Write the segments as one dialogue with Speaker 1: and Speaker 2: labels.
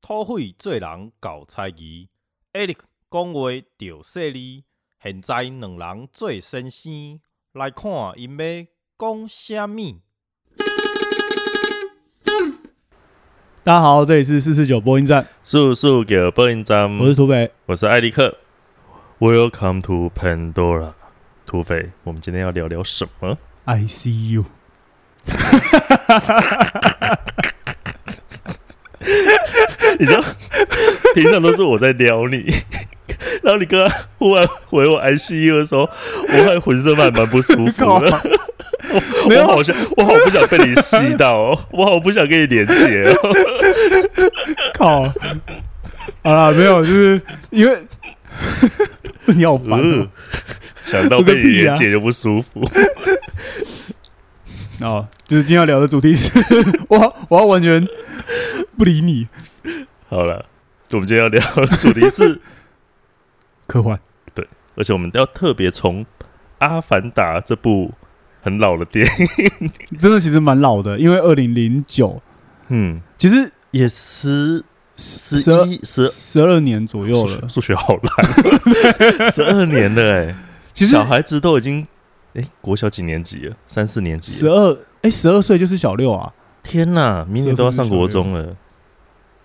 Speaker 1: 土匪做人搞猜疑，Eric 讲话着犀利。现在两人做先生，来看因要讲啥物。
Speaker 2: 大家好，这里是四四九播音站，
Speaker 3: 速速给播音站，
Speaker 2: 我是土匪。
Speaker 3: 我是艾利克。Welcome to Pandora，土匪。我们今天要聊聊什么
Speaker 2: ？I see you，
Speaker 3: 你知道，平常都是我在撩你，然后你刚刚忽然回我 I C U 的时候，我还浑身还蛮不舒服的。
Speaker 2: 没有
Speaker 3: 我好像我好不想被你吸到哦，我好不想跟你连接哦。
Speaker 2: 靠！好啦，没有，就是因为你好烦、
Speaker 3: 想到被你连接就不舒服。
Speaker 2: 哦，就是今天要聊的主题是，我我要完全不理你，
Speaker 3: 好了，我们今天要聊的主题是，
Speaker 2: 科幻。
Speaker 3: 对而且我们要特别从《阿凡达》这部很老的电影，
Speaker 2: 真的其实蛮老的，因为二零零九，
Speaker 3: 嗯，
Speaker 2: 其实
Speaker 3: 也十十一十
Speaker 2: 十二年左右了。
Speaker 3: 数学好烂，十二年了哎、
Speaker 2: 其实
Speaker 3: 小孩子都已经哎、国小几年级了？三四年级。
Speaker 2: 十二哎，十二岁就是小六啊，
Speaker 3: 天哪，明年都要上国中了。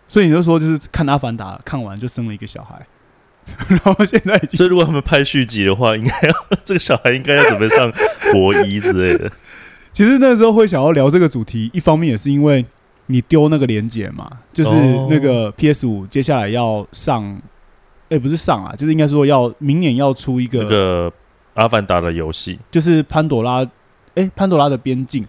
Speaker 2: 所以你就说就是看《阿凡达》看完就生了一个小孩，然后现在已经
Speaker 3: 所以如果他们拍续集的话，应该要 这个小孩应该要准备上国一之类的。
Speaker 2: 其实那时候会想要聊这个主题，一方面也是因为你丢那个连结嘛，就是
Speaker 3: 哦
Speaker 2: 那个 PS 五接下来要上，哎、不是上啊，就是应该说要明年要出一个，
Speaker 3: 那个阿凡达的游戏，
Speaker 2: 就是潘朵拉，哎、潘朵拉的边境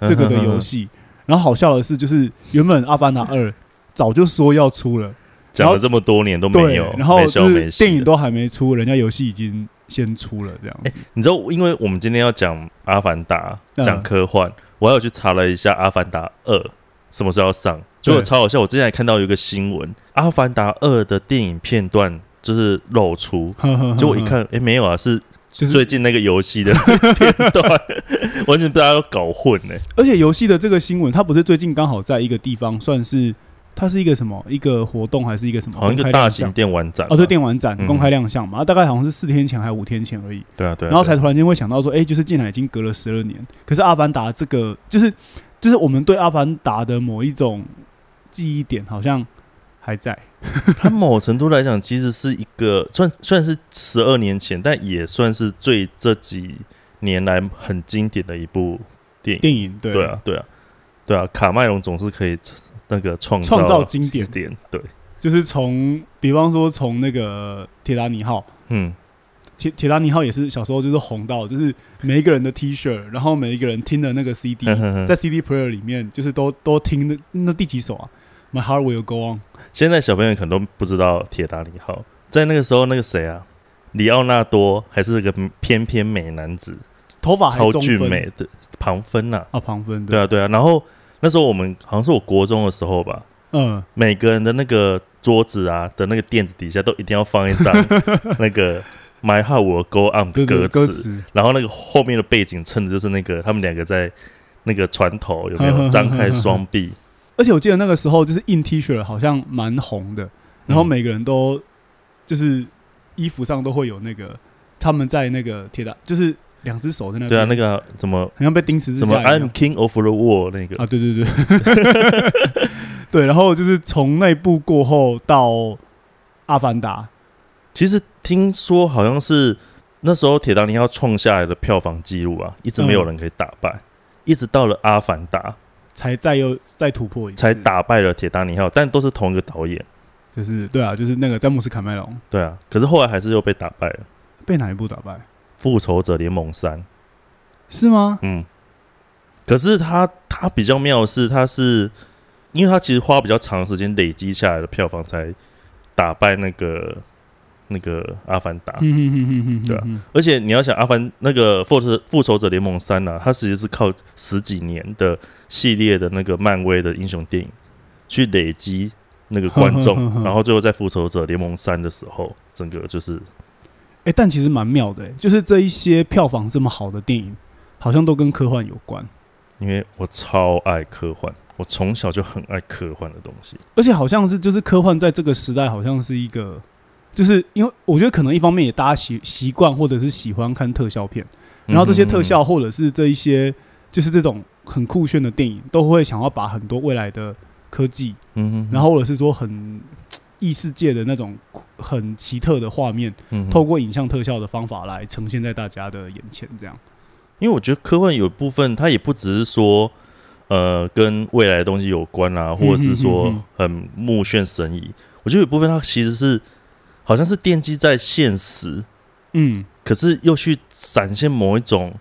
Speaker 2: 这个的游戏。然后好笑的是，就是原本阿凡达二早就说要出了，
Speaker 3: 讲了这么多年都没有，，
Speaker 2: 然后就是电影都还没出，人家游戏已经先出了，这样子。
Speaker 3: 你知道，因为我们今天要讲《阿凡达》，
Speaker 2: 嗯
Speaker 3: 讲科幻，我还有去查了一下《阿凡达二》什么时候要上，结果超好笑。我之前还看到一个新闻，《阿凡达二》的电影片段就是露出，结果一看，哎、没有啊，是
Speaker 2: 就是
Speaker 3: 最近那个游戏的 片段，完全大家都搞混呢、
Speaker 2: 而且游戏的这个新闻，它不是最近刚好在一个地方算是，它是一个什么一个活动还是一个什么？
Speaker 3: 好像一个大型电玩展
Speaker 2: 哦，对，电玩展
Speaker 3: 嗯
Speaker 2: 公开亮相嘛，大概好像是四天前还是五天前而已。
Speaker 3: 对啊对啊，
Speaker 2: 然后才突然间会想到说，哎，就是竟然已经隔了十二年，可是《阿凡达》这个就是 就是我们对《阿凡达》的某一种记忆点好像还在。
Speaker 3: 它某程度来讲，其实是一个算算是十二年前，但也算是最这几年来很经典的一部电影。
Speaker 2: 电影对
Speaker 3: 对啊，对啊，对啊，卡麦隆总是可以那个创
Speaker 2: 创造经典
Speaker 3: 点，对，
Speaker 2: 就是从比方说从那个铁达尼号。
Speaker 3: 嗯，
Speaker 2: 铁铁达尼号也是小时候就是红到，就是每一个人的 T 恤，然后每一个人听的那个 CD，在 CD player 里面，就是都都听那那第几首啊？My heart will go on。
Speaker 3: 现在小朋友可能都不知道铁达尼号，在那个时候，那个谁啊，里奥纳多还是个翩翩美男子，
Speaker 2: 头发还
Speaker 3: 超俊美的庞芬呐、
Speaker 2: 啊，庞芬
Speaker 3: 对。啊，对啊，然后那时候我们好像是我国中的时候吧，
Speaker 2: 嗯，
Speaker 3: 每个人的那个桌子啊的那个垫子底下都一定要放一张 那个 My Heart Will Go On 的歌词，然后那个后面的背景衬的就是那个他们两个在那个船头有没有？张开双臂？
Speaker 2: 而且我记得那个时候就是印 T 恤好像蛮红的，然后
Speaker 3: 嗯。
Speaker 2: 每个人都就是衣服上都会有那个他们在那个铁达，就是两只手在那，
Speaker 3: 对啊，那个怎么
Speaker 2: 好像被钉十字
Speaker 3: 什么 I'm King of the World 那个，
Speaker 2: 啊，对对对，对，然后就是从那部过后到《阿凡达》，
Speaker 3: 其实听说好像是那时候铁达尼号创下来的票房记录啊，一直没有人可以打败，一直到了《阿凡达》
Speaker 2: 才再又再突破一次，
Speaker 3: 才打败了铁达尼号，但都是同一个导演。
Speaker 2: 就是对啊，就是那个詹姆斯卡麦隆
Speaker 3: 对啊，可是后来还是又被打败了，《
Speaker 2: 被哪一部打败？
Speaker 3: 复仇者联盟三》。
Speaker 2: 是吗？
Speaker 3: 嗯，可是他他比较妙的是，他是因为他其实花比较长时间累积下来的票房，才打败那个那个《阿凡达》
Speaker 2: 嗯哼哼哼哼，
Speaker 3: 对啊
Speaker 2: 嗯
Speaker 3: 而且你要想，《阿凡》那个复仇复仇者联盟三》啊，它其实是靠十几年的系列的那个漫威的英雄电影去累积那个观众，然后最后在复仇者联盟三的时候，整个就是
Speaker 2: 哎、但其实蛮妙的、欸，就是这一些票房这么好的电影，好像都跟科幻有关。
Speaker 3: 因为我超爱科幻，我从小就很爱科幻的东西。
Speaker 2: 而且好像是就是科幻在这个时代好像是一个，就是因为我觉得可能一方面也大家习习惯或者是喜欢看特效片，然后这些特效或者是这一些就是这种很酷炫的电影，都会想要把很多未来的科技，
Speaker 3: 嗯哼，
Speaker 2: 然后或者是说很异世界的那种很奇特的画面，
Speaker 3: 嗯
Speaker 2: 透过影像特效的方法来呈现在大家的眼前，这样。
Speaker 3: 因为我觉得科幻有部分，它也不只是说，呃，跟未来的东西有关啊，或者是
Speaker 2: 嗯
Speaker 3: 说
Speaker 2: 嗯
Speaker 3: 很目眩神移。我觉得有部分它其实是好像是奠基在现实，
Speaker 2: 嗯，
Speaker 3: 可是又去展现某一种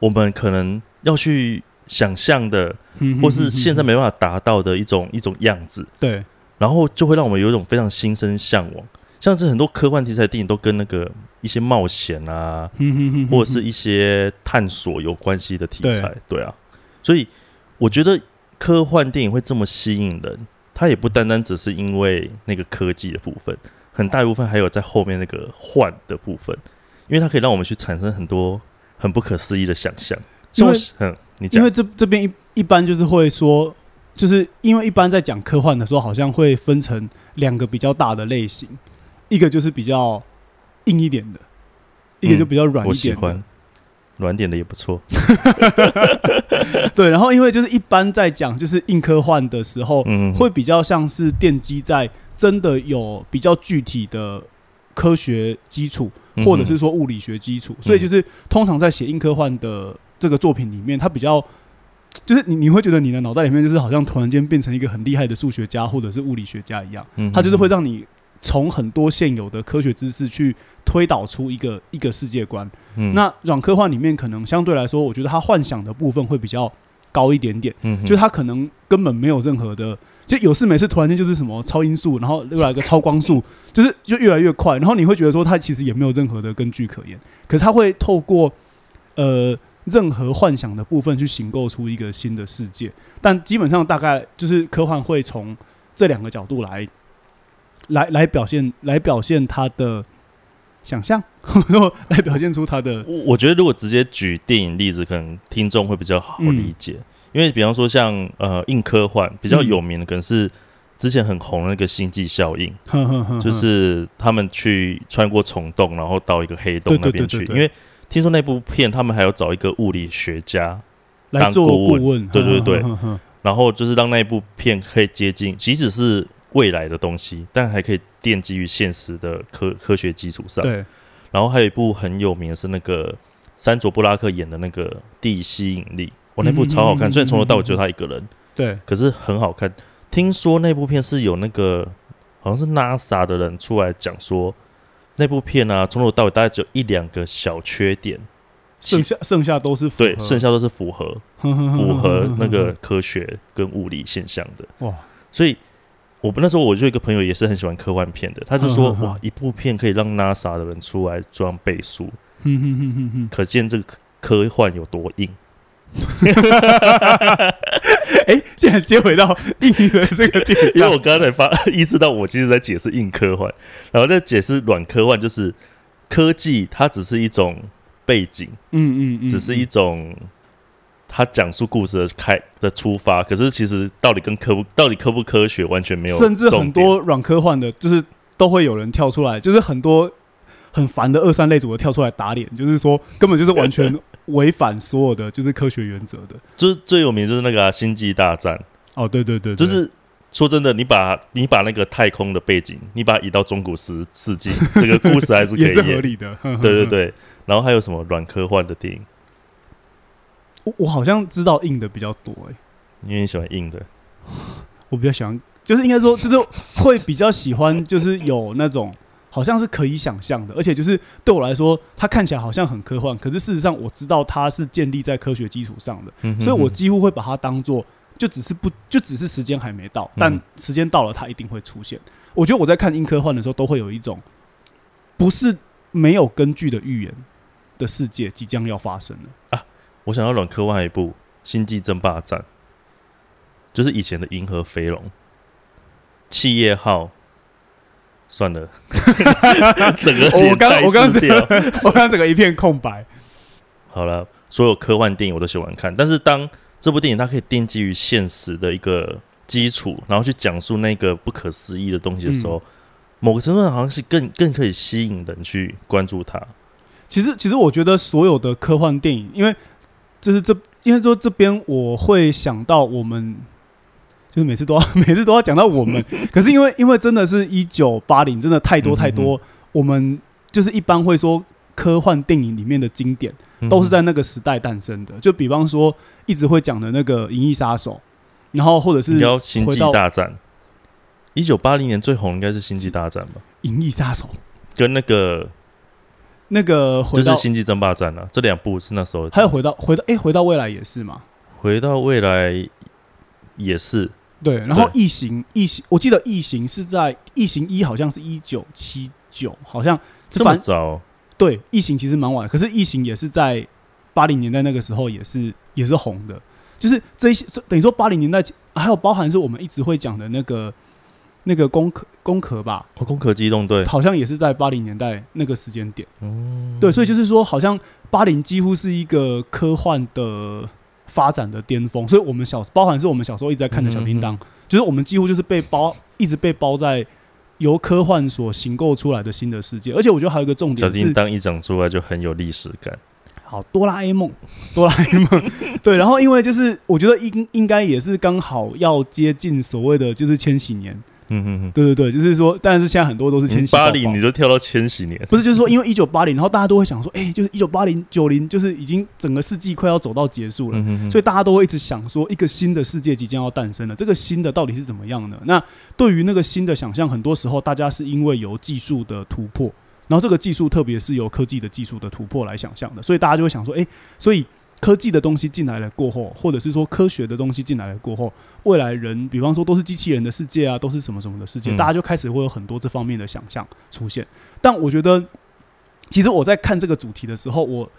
Speaker 3: 我们可能要去想象的，
Speaker 2: 嗯
Speaker 3: 或是现在没办法达到的一种一种样子，
Speaker 2: 对，
Speaker 3: 然后就会让我们有一种非常心生向往。像是很多科幻题材电影都跟那个一些冒险啊，
Speaker 2: 嗯
Speaker 3: 或者是一些探索有关系的题材，
Speaker 2: 对。
Speaker 3: 对啊，所以我觉得科幻电影会这么吸引人，它也不单单只是因为那个科技的部分，很大一部分还有在后面那个幻的部分，因为它可以让我们去产生很多很不可思议的想象。
Speaker 2: 因为
Speaker 3: 嗯，你讲
Speaker 2: 因为这这边一一般就是会说，就是因为一般在讲科幻的时候，好像会分成两个比较大的类型，一个就是比较硬一点的，一个就比较软
Speaker 3: 嗯我
Speaker 2: 一点的。
Speaker 3: 喜欢软点的也不错，
Speaker 2: 对，然后因为就是一般在讲就是硬科幻的时候，
Speaker 3: 嗯，
Speaker 2: 会比较像是奠基在真的有比较具体的科学基础，
Speaker 3: 嗯
Speaker 2: 或者是说物理学基础，所以就是通常在写硬科幻的这个作品里面，它比较就是你你会觉得你的脑袋里面就是好像突然间变成一个很厉害的数学家或者是物理学家一样，
Speaker 3: 嗯
Speaker 2: 它就是会让你从很多现有的科学知识去推导出一个一个世界观。
Speaker 3: 嗯。
Speaker 2: 那软科幻里面可能相对来说，我觉得它幻想的部分会比较高一点点。
Speaker 3: 嗯
Speaker 2: 就是它可能根本没有任何的，就有事没事突然间就是什么超音速，然后又来个超光速，就是就越来越快，然后你会觉得说它其实也没有任何的根据可言，可是它会透过呃任何幻想的部分去形构出一个新的世界，但基本上大概就是科幻会从这两个角度来来来表现来表现它的想象，然 后来表现出它的
Speaker 3: 我我觉得如果直接举电影例子，可能听众会比较好理解，因为比方说像呃硬科幻比较有名的，可能是之前很红的那个星际效应，就是他们去穿过虫洞，然后到一个黑洞那边去。因为听说那部片他们还要找一个物理学家，
Speaker 2: 来做
Speaker 3: 当顾问对对对
Speaker 2: 呵呵呵呵
Speaker 3: 然后就是让那部片可以接近，即使是未来的东西，但还可以奠基于现实的科科学基础上。
Speaker 2: 对，
Speaker 3: 然后还有一部很有名的是那个山卓布拉克演的那个《地吸引力》，我那部超好看，
Speaker 2: 嗯
Speaker 3: 虽然从头到尾只有他一个人，
Speaker 2: 对，
Speaker 3: 可是很好看。听说那部片是有那个好像是 NASA 的人出来讲说，那部片啊，从头到尾大概只有一两个小缺点，
Speaker 2: 剩下剩下都是符
Speaker 3: 对，剩下都是符合 符
Speaker 2: 符
Speaker 3: 合那个科学跟物理现象的。
Speaker 2: 哇，
Speaker 3: 所以我那时候我就有一个朋友也是很喜欢科幻片的，他就说哇，一部片可以让 NASA 的人出来这样背书，可见这个科科幻有多硬。
Speaker 2: 哎，竟然接回到硬的这个点上。
Speaker 3: 因为我，刚才发意识到，我其实在解释硬科幻，然后在解释软科幻，就是科技它只是一种背景，
Speaker 2: 嗯嗯嗯，
Speaker 3: 只是一种它讲述故事的开的出发，可是其实到底跟科不到底科不科学完全没有
Speaker 2: 甚，至很多软科幻的，就是都会有人跳出来，就是很多很烦的二三类组的跳出来打脸，就是说根本就是完全违反所有的就是科学原则的。
Speaker 3: 就是最有名就是那个啊、星际大战》，
Speaker 2: 哦，对对对，对
Speaker 3: 就是。说真的，你把你把那个太空的背景，你把它移到中古世世纪，这个故事还是可以
Speaker 2: 合。理的。
Speaker 3: 对对，对，然后还有什么软科幻的电影？
Speaker 2: 我我好像知道硬的比较多哎、
Speaker 3: 因为你喜欢硬的，
Speaker 2: 我比较喜欢，就是应该说，就是会比较喜欢，就是有那种好像是可以想象的，而且就是对我来说，它看起来好像很科幻，可是事实上我知道它是建立在科学基础上的，
Speaker 3: 嗯哼
Speaker 2: 所以我几乎会把它当做就只是不就只是时间还没到，但
Speaker 3: 嗯
Speaker 2: 时间到了，它一定会出现。我觉得我在看硬科幻的时候，都会有一种不是没有根据的预言的世界即将要发生了啊。
Speaker 3: 我想要软科幻一部《星际争霸战》，就是以前的银河飞龙、企业号。算了，整个
Speaker 2: 我刚我刚
Speaker 3: 整个
Speaker 2: 我刚刚整个一片空白。
Speaker 3: 好了，所有科幻电影我都喜欢看，但是当这部电影它可以奠基于现实的一个基础，然后去讲述那个不可思议的东西的时候，某个程度上好像是更更可以吸引人去关注它。
Speaker 2: 其实，其实我觉得所有的科幻电影，因为就是这，因为说这边我会想到我们，就是每次都要 每次都要讲到我们，可是因为因为真的是一九八零，真的太多太多，我们就是一般会说科幻电影里面的经典都是在那个时代诞生的，就比方说一直会讲的那个《银翼杀手》，然后或者是《
Speaker 3: 星际大战》。一九八零年最红应该是《星际大战》吧，《
Speaker 2: 银翼杀手》
Speaker 3: 跟那个
Speaker 2: 那个回到
Speaker 3: 就是《星际争霸战》啊，这两部是那时候。
Speaker 2: 还有回到回到哎、回到未来也是吗？
Speaker 3: 回到未来也是，
Speaker 2: 对，然后异形异形，我记得异形是在异形一好像是一九七九，好像
Speaker 3: 这么
Speaker 2: 反
Speaker 3: 早，
Speaker 2: 对异形其实蛮晚，可是异形也是在八零年代那个时候也是也是红的，就是这一些等于说八零年代还有包含是我们一直会讲的那个那个攻壳攻壳吧，
Speaker 3: 哦，攻壳机动队，
Speaker 2: 好像也是在八零年代那个时间点。
Speaker 3: 嗯，
Speaker 2: 对，所以就是说，好像八零几乎是一个科幻的发展的巅峰，所以我们小包含是我们小时候一直在看的小叮当，就是我们几乎就是被包一直被包在由科幻所形构出来的新的世界，而且我觉得还有一个重点是，
Speaker 3: 叮当一长出来就很有历史感。
Speaker 2: 好哆啦 A 梦，哆啦 A 梦，对，然后因为就是我觉得应应该也是刚好要接近所谓的就是千禧年，
Speaker 3: 嗯嗯嗯，
Speaker 2: 对对对，就是说，但是现在很多都是千禧
Speaker 3: 八零你就跳到千禧年，
Speaker 2: 不是，就是说，因为一九八零，然后大家都会想说，哎、就是一九八零、九零，就是已经整个世纪快要走到结束了，所以大家都会一直想说，一个新的世界即将要诞生了。这个新的到底是怎么样呢？那对于那个新的想象，很多时候大家是因为有技术的突破，然后这个技术特别是由科技的技术的突破来想象的，所以大家就会想说，哎、所以科技的东西进来了过后，或者是说科学的东西进来了过后，未来人，比方说都是机器人的世界啊，都是什么什么的世界，
Speaker 3: 嗯。
Speaker 2: 大家就开始会有很多这方面的想象。出现。但我觉得，其实我在看这个主题的时候，我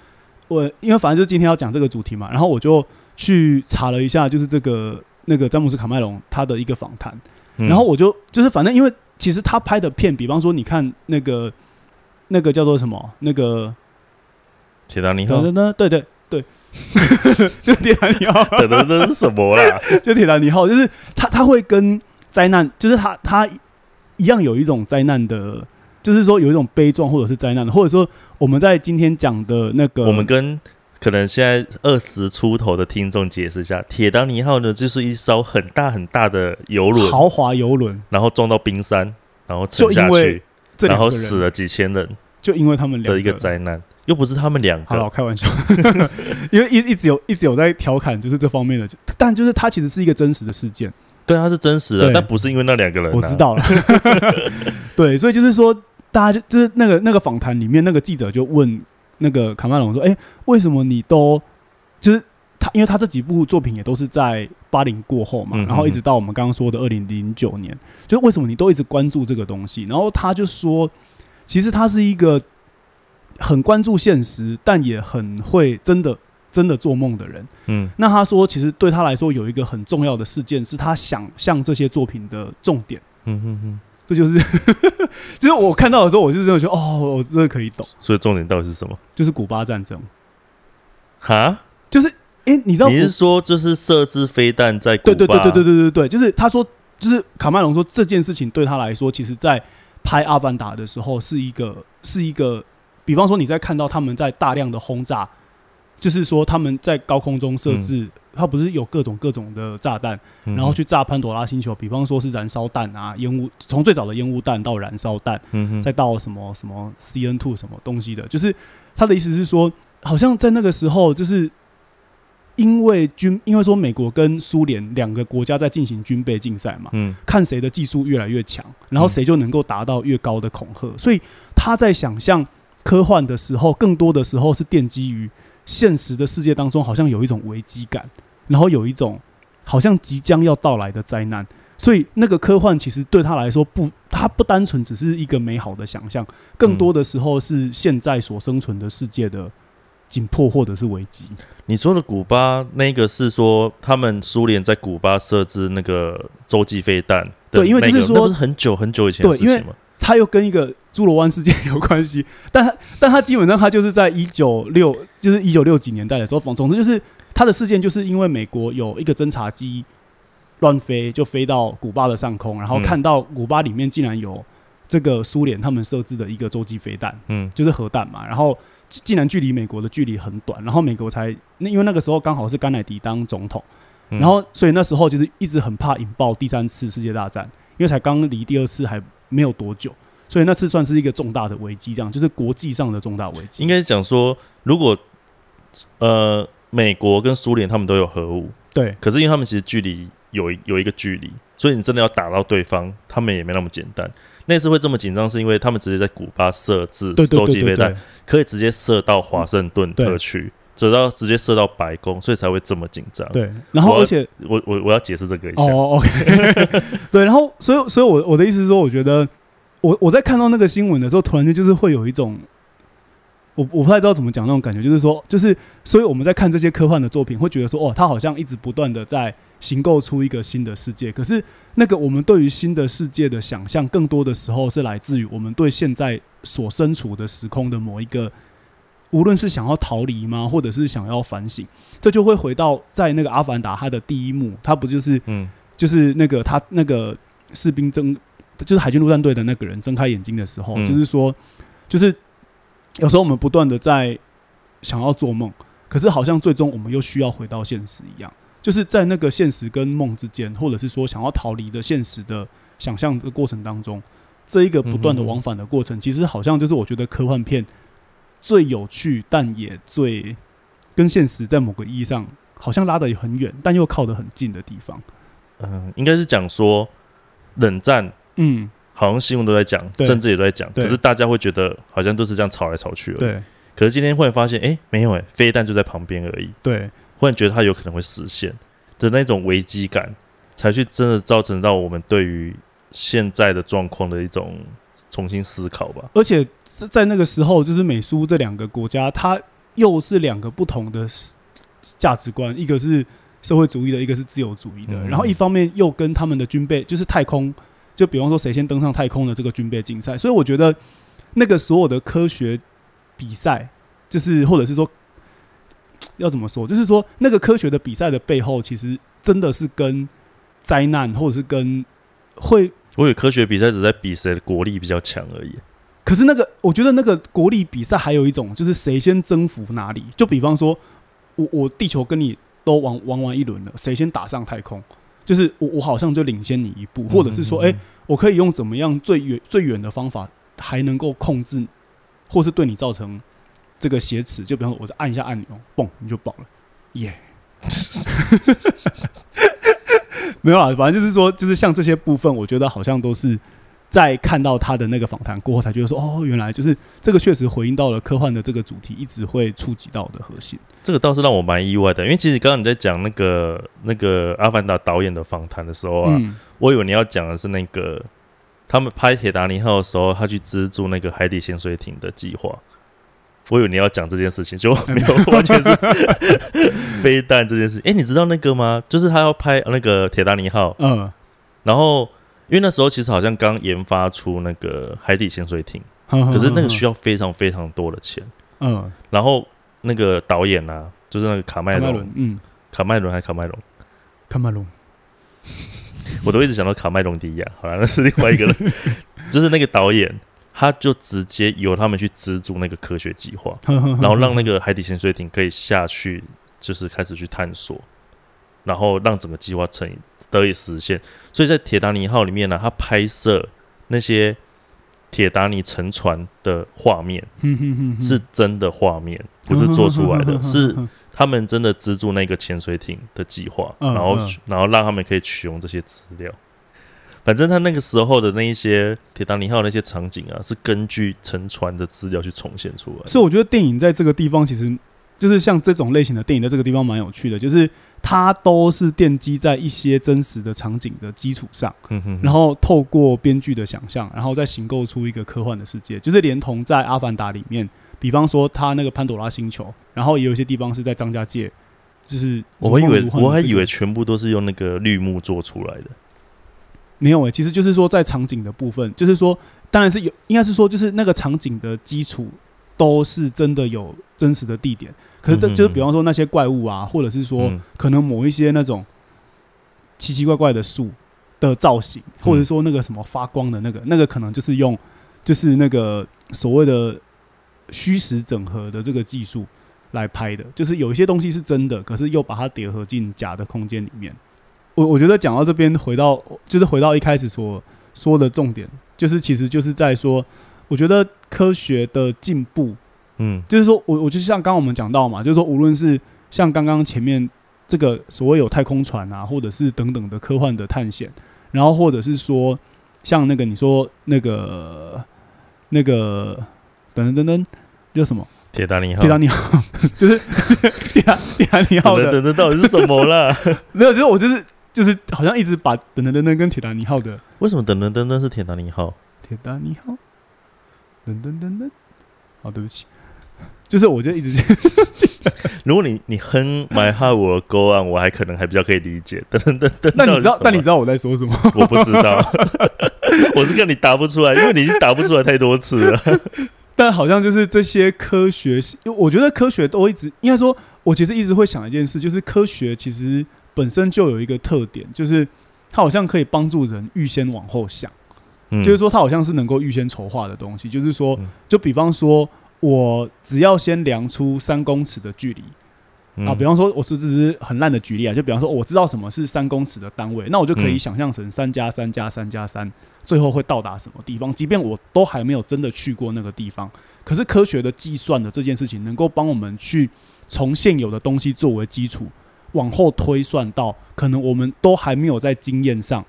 Speaker 2: 我因为反正就今天要讲这个主题嘛，然后我就去查了一下，就是这个那个詹姆斯卡麦隆他的一个访谈，
Speaker 3: 嗯。
Speaker 2: 然后我就就是反正因为其实他拍的片，比方说你看那个那个叫做什么那个
Speaker 3: 铁达尼号。
Speaker 2: 对对，就是铁达尼号，
Speaker 3: 等 等这是什么啦？
Speaker 2: 就铁达尼号，就是他他会跟灾难，就是他他一样有一种灾难的，就是说有一种悲壮或者是灾难的，或者说我们在今天讲的那个，
Speaker 3: 我们跟可能现在二十出头的听众解释一下，铁达尼号呢，就是一艘很大很大的游轮，
Speaker 2: 豪华游轮，
Speaker 3: 然后撞到冰山，然后沉下去，然后死了几千人
Speaker 2: 就因为他们两
Speaker 3: 的一个
Speaker 2: 个
Speaker 3: 灾难，又不是他们两
Speaker 2: 好了，我
Speaker 3: 个，
Speaker 2: 开玩笑，因为一一直有一直有在调侃，就是这方面的，但就是它其实是一个真实的事件，
Speaker 3: 对，它是真实的，但不是因为那两个人、啊，
Speaker 2: 我知，道了。对，所以就是说，大家就就是那个那个访谈里面，那个记者就问那个卡麦隆说：“哎、为什么你都就是他？因为他这几部作品也都是在八零过后嘛，
Speaker 3: 嗯
Speaker 2: 然后一直到我们刚刚说的二零零九年，就是为什么你都一直关注这个东西？然后他就说，其实他是一个很关注现实，但也很会真的真的做梦的人。
Speaker 3: 嗯
Speaker 2: 那他说，其实对他来说有一个很重要的事件，是他想象这些作品的重点。
Speaker 3: 嗯哼哼，
Speaker 2: 这就是，就是我看到的时候，我就真的觉得，哦，我真的可以懂，
Speaker 3: 所以重点到底是什么？
Speaker 2: 就是古巴战争，
Speaker 3: 哈，
Speaker 2: 就是，哎，你知道古
Speaker 3: 你是说就是设置飞弹在古巴？
Speaker 2: 对对对对对对对对，就是他说，就是卡麦隆说这件事情对他来说，其实在拍《阿凡达》的时候是一个是一个，比方说你在看到他们在大量的轰炸，就是说他们在高空中设置，它不是有各种各种的炸弹，
Speaker 3: 嗯。
Speaker 2: 然后去炸潘多拉星球，比方说是燃烧弹啊，烟雾，从最早的烟雾弹到燃烧弹。
Speaker 3: 嗯
Speaker 2: 再到什么什么 CN two 什么东西的，就是他的意思是说，好像在那个时候，就是因为军，因为说美国跟苏联两个国家在进行军备竞赛嘛，
Speaker 3: 嗯。
Speaker 2: 看谁的技术越来越强，然后谁就能够达到越高的恐吓，所以他在想象科幻的时候，更多的时候是奠基于现实的世界当中，好像有一种危机感，然后有一种好像即将要到来的灾难。所以那个科幻其实对他来说不，他不单纯只是一个美好的想象，更多的时候是现在所生存的世界的紧迫或者是危机。
Speaker 3: 你说的古巴那个是说他们苏联在古巴设置那个洲际飞弹那个，
Speaker 2: 对因为就是说
Speaker 3: 很久很久以前的事情吗？
Speaker 2: 它又跟一个侏罗湾事件有关系，但他但他基本上他就是在一九六，就是一九六几年代的时候，总总之就是他的事件就是因为美国有一个侦察机乱飞，就飞到古巴的上空，然后
Speaker 3: 嗯。
Speaker 2: 看到古巴里面竟然有这个苏联他们设置的一个洲际飞弹，
Speaker 3: 嗯。
Speaker 2: 就是核弹嘛，然后竟然距离美国的距离很短，然后美国才那因为那个时候刚好是甘乃迪当总统，
Speaker 3: 嗯。
Speaker 2: 然后所以那时候就是一直很怕引爆第三次世界大战，因为才刚离第二次还没有多久，所以那次算是一个重大的危机，这样就是国际上的重大危机。
Speaker 3: 应该讲说，如果呃美国跟苏联他们都有核武，
Speaker 2: 对
Speaker 3: 可是因为他们其实距离有一有一个距离，所以你真的要打到对方，他们也没那么简单。那次会这么紧张，是因为他们直接在古巴设置洲际飞弹可以直接射到华盛顿特区，直到直接射到白宫，所以才会这么紧张。
Speaker 2: 对，然后而且
Speaker 3: 我我我要解释这个一下。
Speaker 2: 哦，OK，对，然后所以所以我我的意思是说，我觉得我我在看到那个新闻的时候，突然间就是会有一种。我我不太知道怎么讲那种感觉，就是说，就是所以我们在看这些科幻的作品，会觉得说，哦，它好像一直不断的在形构出一个新的世界。可是那个我们对于新的世界的想象，更多的时候是来自于我们对现在所身处的时空的某一个，无论是想要逃离吗，或者是想要反省，这就会回到在那个《阿凡达》它的第一幕，它不就是
Speaker 3: 嗯。
Speaker 2: 就是那个他那个士兵睁，就是海军陆战队的那个人睁开眼睛的时候，
Speaker 3: 嗯。
Speaker 2: 就是说，就是有时候我们不断的在想要做梦，可是好像最终我们又需要回到现实一样，就是在那个现实跟梦之间，或者是说想要逃离的现实的想象的过程当中，这一个不断的往返的过程，其实好像就是我觉得科幻片最有趣，但也最跟现实在某个意义上好像拉得很远，但又靠得很近的地方。
Speaker 3: 嗯，应该是讲说冷战，
Speaker 2: 嗯，
Speaker 3: 好像新闻都在讲，政治也都在讲，可是大家会觉得好像都是这样吵来吵去而已。
Speaker 2: 对
Speaker 3: 可是今天忽然发现，哎、没有哎、飞弹就在旁边而已。
Speaker 2: 对
Speaker 3: 忽然觉得它有可能会实现的那种危机感，才去真的造成到我们对于现在的状况的一种重新思考吧。
Speaker 2: 而且是在那个时候，就是美苏这两个国家，它又是两个不同的思价值观，一个是社会主义的，一个是自由主义的。
Speaker 3: 嗯
Speaker 2: 然后一方面又跟他们的军备，就是太空，就比方说谁先登上太空的这个军备竞赛。所以我觉得那个所有的科学比赛，就是或者是说要怎么说，就是说那个科学的比赛的背后，其实真的是跟灾难，或者是跟会
Speaker 3: 我以为科学比赛只在比谁的国力比较强而已。
Speaker 2: 可是那个，我觉得那个国力比赛还有一种，就是谁先征服哪里。就比方说，我我地球跟你都玩玩完一轮了，谁先打上太空，就是我我好像就领先你一步，或者是说，哎、
Speaker 3: 嗯
Speaker 2: 我可以用怎么样最远最远的方法，还能够控制，或是对你造成这个挟持。就比方说，我就按一下按钮，嘣，你就爆了，耶、没有啊，反正就是说，就是像这些部分，我觉得好像都是在看到他的那个访谈过后，才觉得说，哦，原来就是这个确实回应到了科幻的这个主题，一直会触及到的核心。
Speaker 3: 这个倒是让我蛮意外的，因为其实刚刚你在讲那个那个阿凡达导演的访谈的时候啊，
Speaker 2: 嗯，
Speaker 3: 我以为你要讲的是那个他们拍铁达尼号的时候，他去资助那个海底潜水艇的计划。我以为你要讲这件事情，就 没有，完全是 飞弹这件事。哎、你知道那个吗？就是他要拍那个铁达尼号，
Speaker 2: 嗯，
Speaker 3: 然后因为那时候其实好像刚研发出那个海底潜水艇，
Speaker 2: 可
Speaker 3: 可是那个需
Speaker 2: 要，
Speaker 3: 非常非常多的钱。
Speaker 2: 嗯，
Speaker 3: 然后那个导演啊，就是那个卡麦隆，
Speaker 2: 卡麦伦，嗯，
Speaker 3: 卡麦隆还是卡麦隆，
Speaker 2: 卡麦隆，
Speaker 3: 我都一直想到卡麦隆迪亚，好了，那是另外一个人，就是那个导演，他就直接由他们去资助那个科学计划，
Speaker 2: 然
Speaker 3: 然后让那个海底潜水艇可以下去，就是开始去探索，然后让整个计划成得以实现。所以在铁达尼号里面呢，他拍摄那些铁达尼沉船的画面是真的画面，不是做出来的，是他们真的资助那个潜水艇的计划，
Speaker 2: 嗯
Speaker 3: 然后
Speaker 2: 嗯
Speaker 3: 然后让他们可以取用这些资料。反正他那个时候的那一些铁达尼号那些场景啊，是根据沉船的资料去重现出来的。
Speaker 2: 所以我觉得电影在这个地方其实就是像这种类型的电影，在这个地方蛮有趣的，就是它都是奠基在一些真实的场景的基础上，
Speaker 3: 嗯哼哼
Speaker 2: 然后透过编剧的想象，然后再形构出一个科幻的世界，就是连同在《阿凡达》里面，比方说他那个潘朵拉星球，然后也有一些地方是在张家界，就是
Speaker 3: 我还以为我还以为全部都是用那个绿幕做出来的。
Speaker 2: 没有诶、其实就是说在场景的部分，就是说，当然是有，应该是说就是那个场景的基础都是真的有真实的地点，可是
Speaker 3: 嗯嗯
Speaker 2: 就是比方说那些怪物啊，或者是说
Speaker 3: 嗯。
Speaker 2: 可能某一些那种奇奇怪怪的树的造型，或者说那个什么发光的那个，那个可能就是用就是那个所谓的虚实整合的这个技术来拍的，就是有一些东西是真的，可是又把它叠合进假的空间里面。我我觉得讲到这边，回到就是回到一开始所说的重点，就是其实就是在说，我觉得科学的进步
Speaker 3: 嗯。
Speaker 2: 就是说我我就像刚刚我们讲到嘛，就是说无论是像刚刚前面这个所谓有太空船啊，或者是等等的科幻的探险，然后或者是说像那个你说那个那个等等等等叫什么？
Speaker 3: 铁达尼号，
Speaker 2: 铁达尼号，就是 铁达铁达尼号的
Speaker 3: 等等等，到底是什么啦？
Speaker 2: 没有，就是我就是就是好像一直把等等等等跟铁达尼号的
Speaker 3: 为什么等等等等是铁达尼号？
Speaker 2: 铁达尼号等等等等，好对不起，就是我就一直
Speaker 3: 如果你你哼 My Heart Will Go On，我还可能还比较可以理解。等等等等，
Speaker 2: 但你知道但你知道我在说什么？
Speaker 3: 我不知道，我是看你答不出来，因为你已经答不出来太多次了。
Speaker 2: 但好像就是这些科学，我觉得科学都一直应该说，我其实一直会想一件事，就是科学其实本身就有一个特点，就是它好像可以帮助人预先往后想，
Speaker 3: 嗯。
Speaker 2: 就是说它好像是能够预先筹划的东西，就是说
Speaker 3: 嗯，
Speaker 2: 就比方说我只要先量出三公尺的距离啊，
Speaker 3: 嗯
Speaker 2: 比方说我是只是很烂的举例啊，就比方说我知道什么是三公尺的单位，那我就可以
Speaker 3: 嗯。
Speaker 2: 想象成三加三加三加三，最后会到达什么地方，即便我都还没有真的去过那个地方。可是科学的计算的这件事情，能够帮我们去从现有的东西作为基础，往后推算到可能我们都还没有在经验上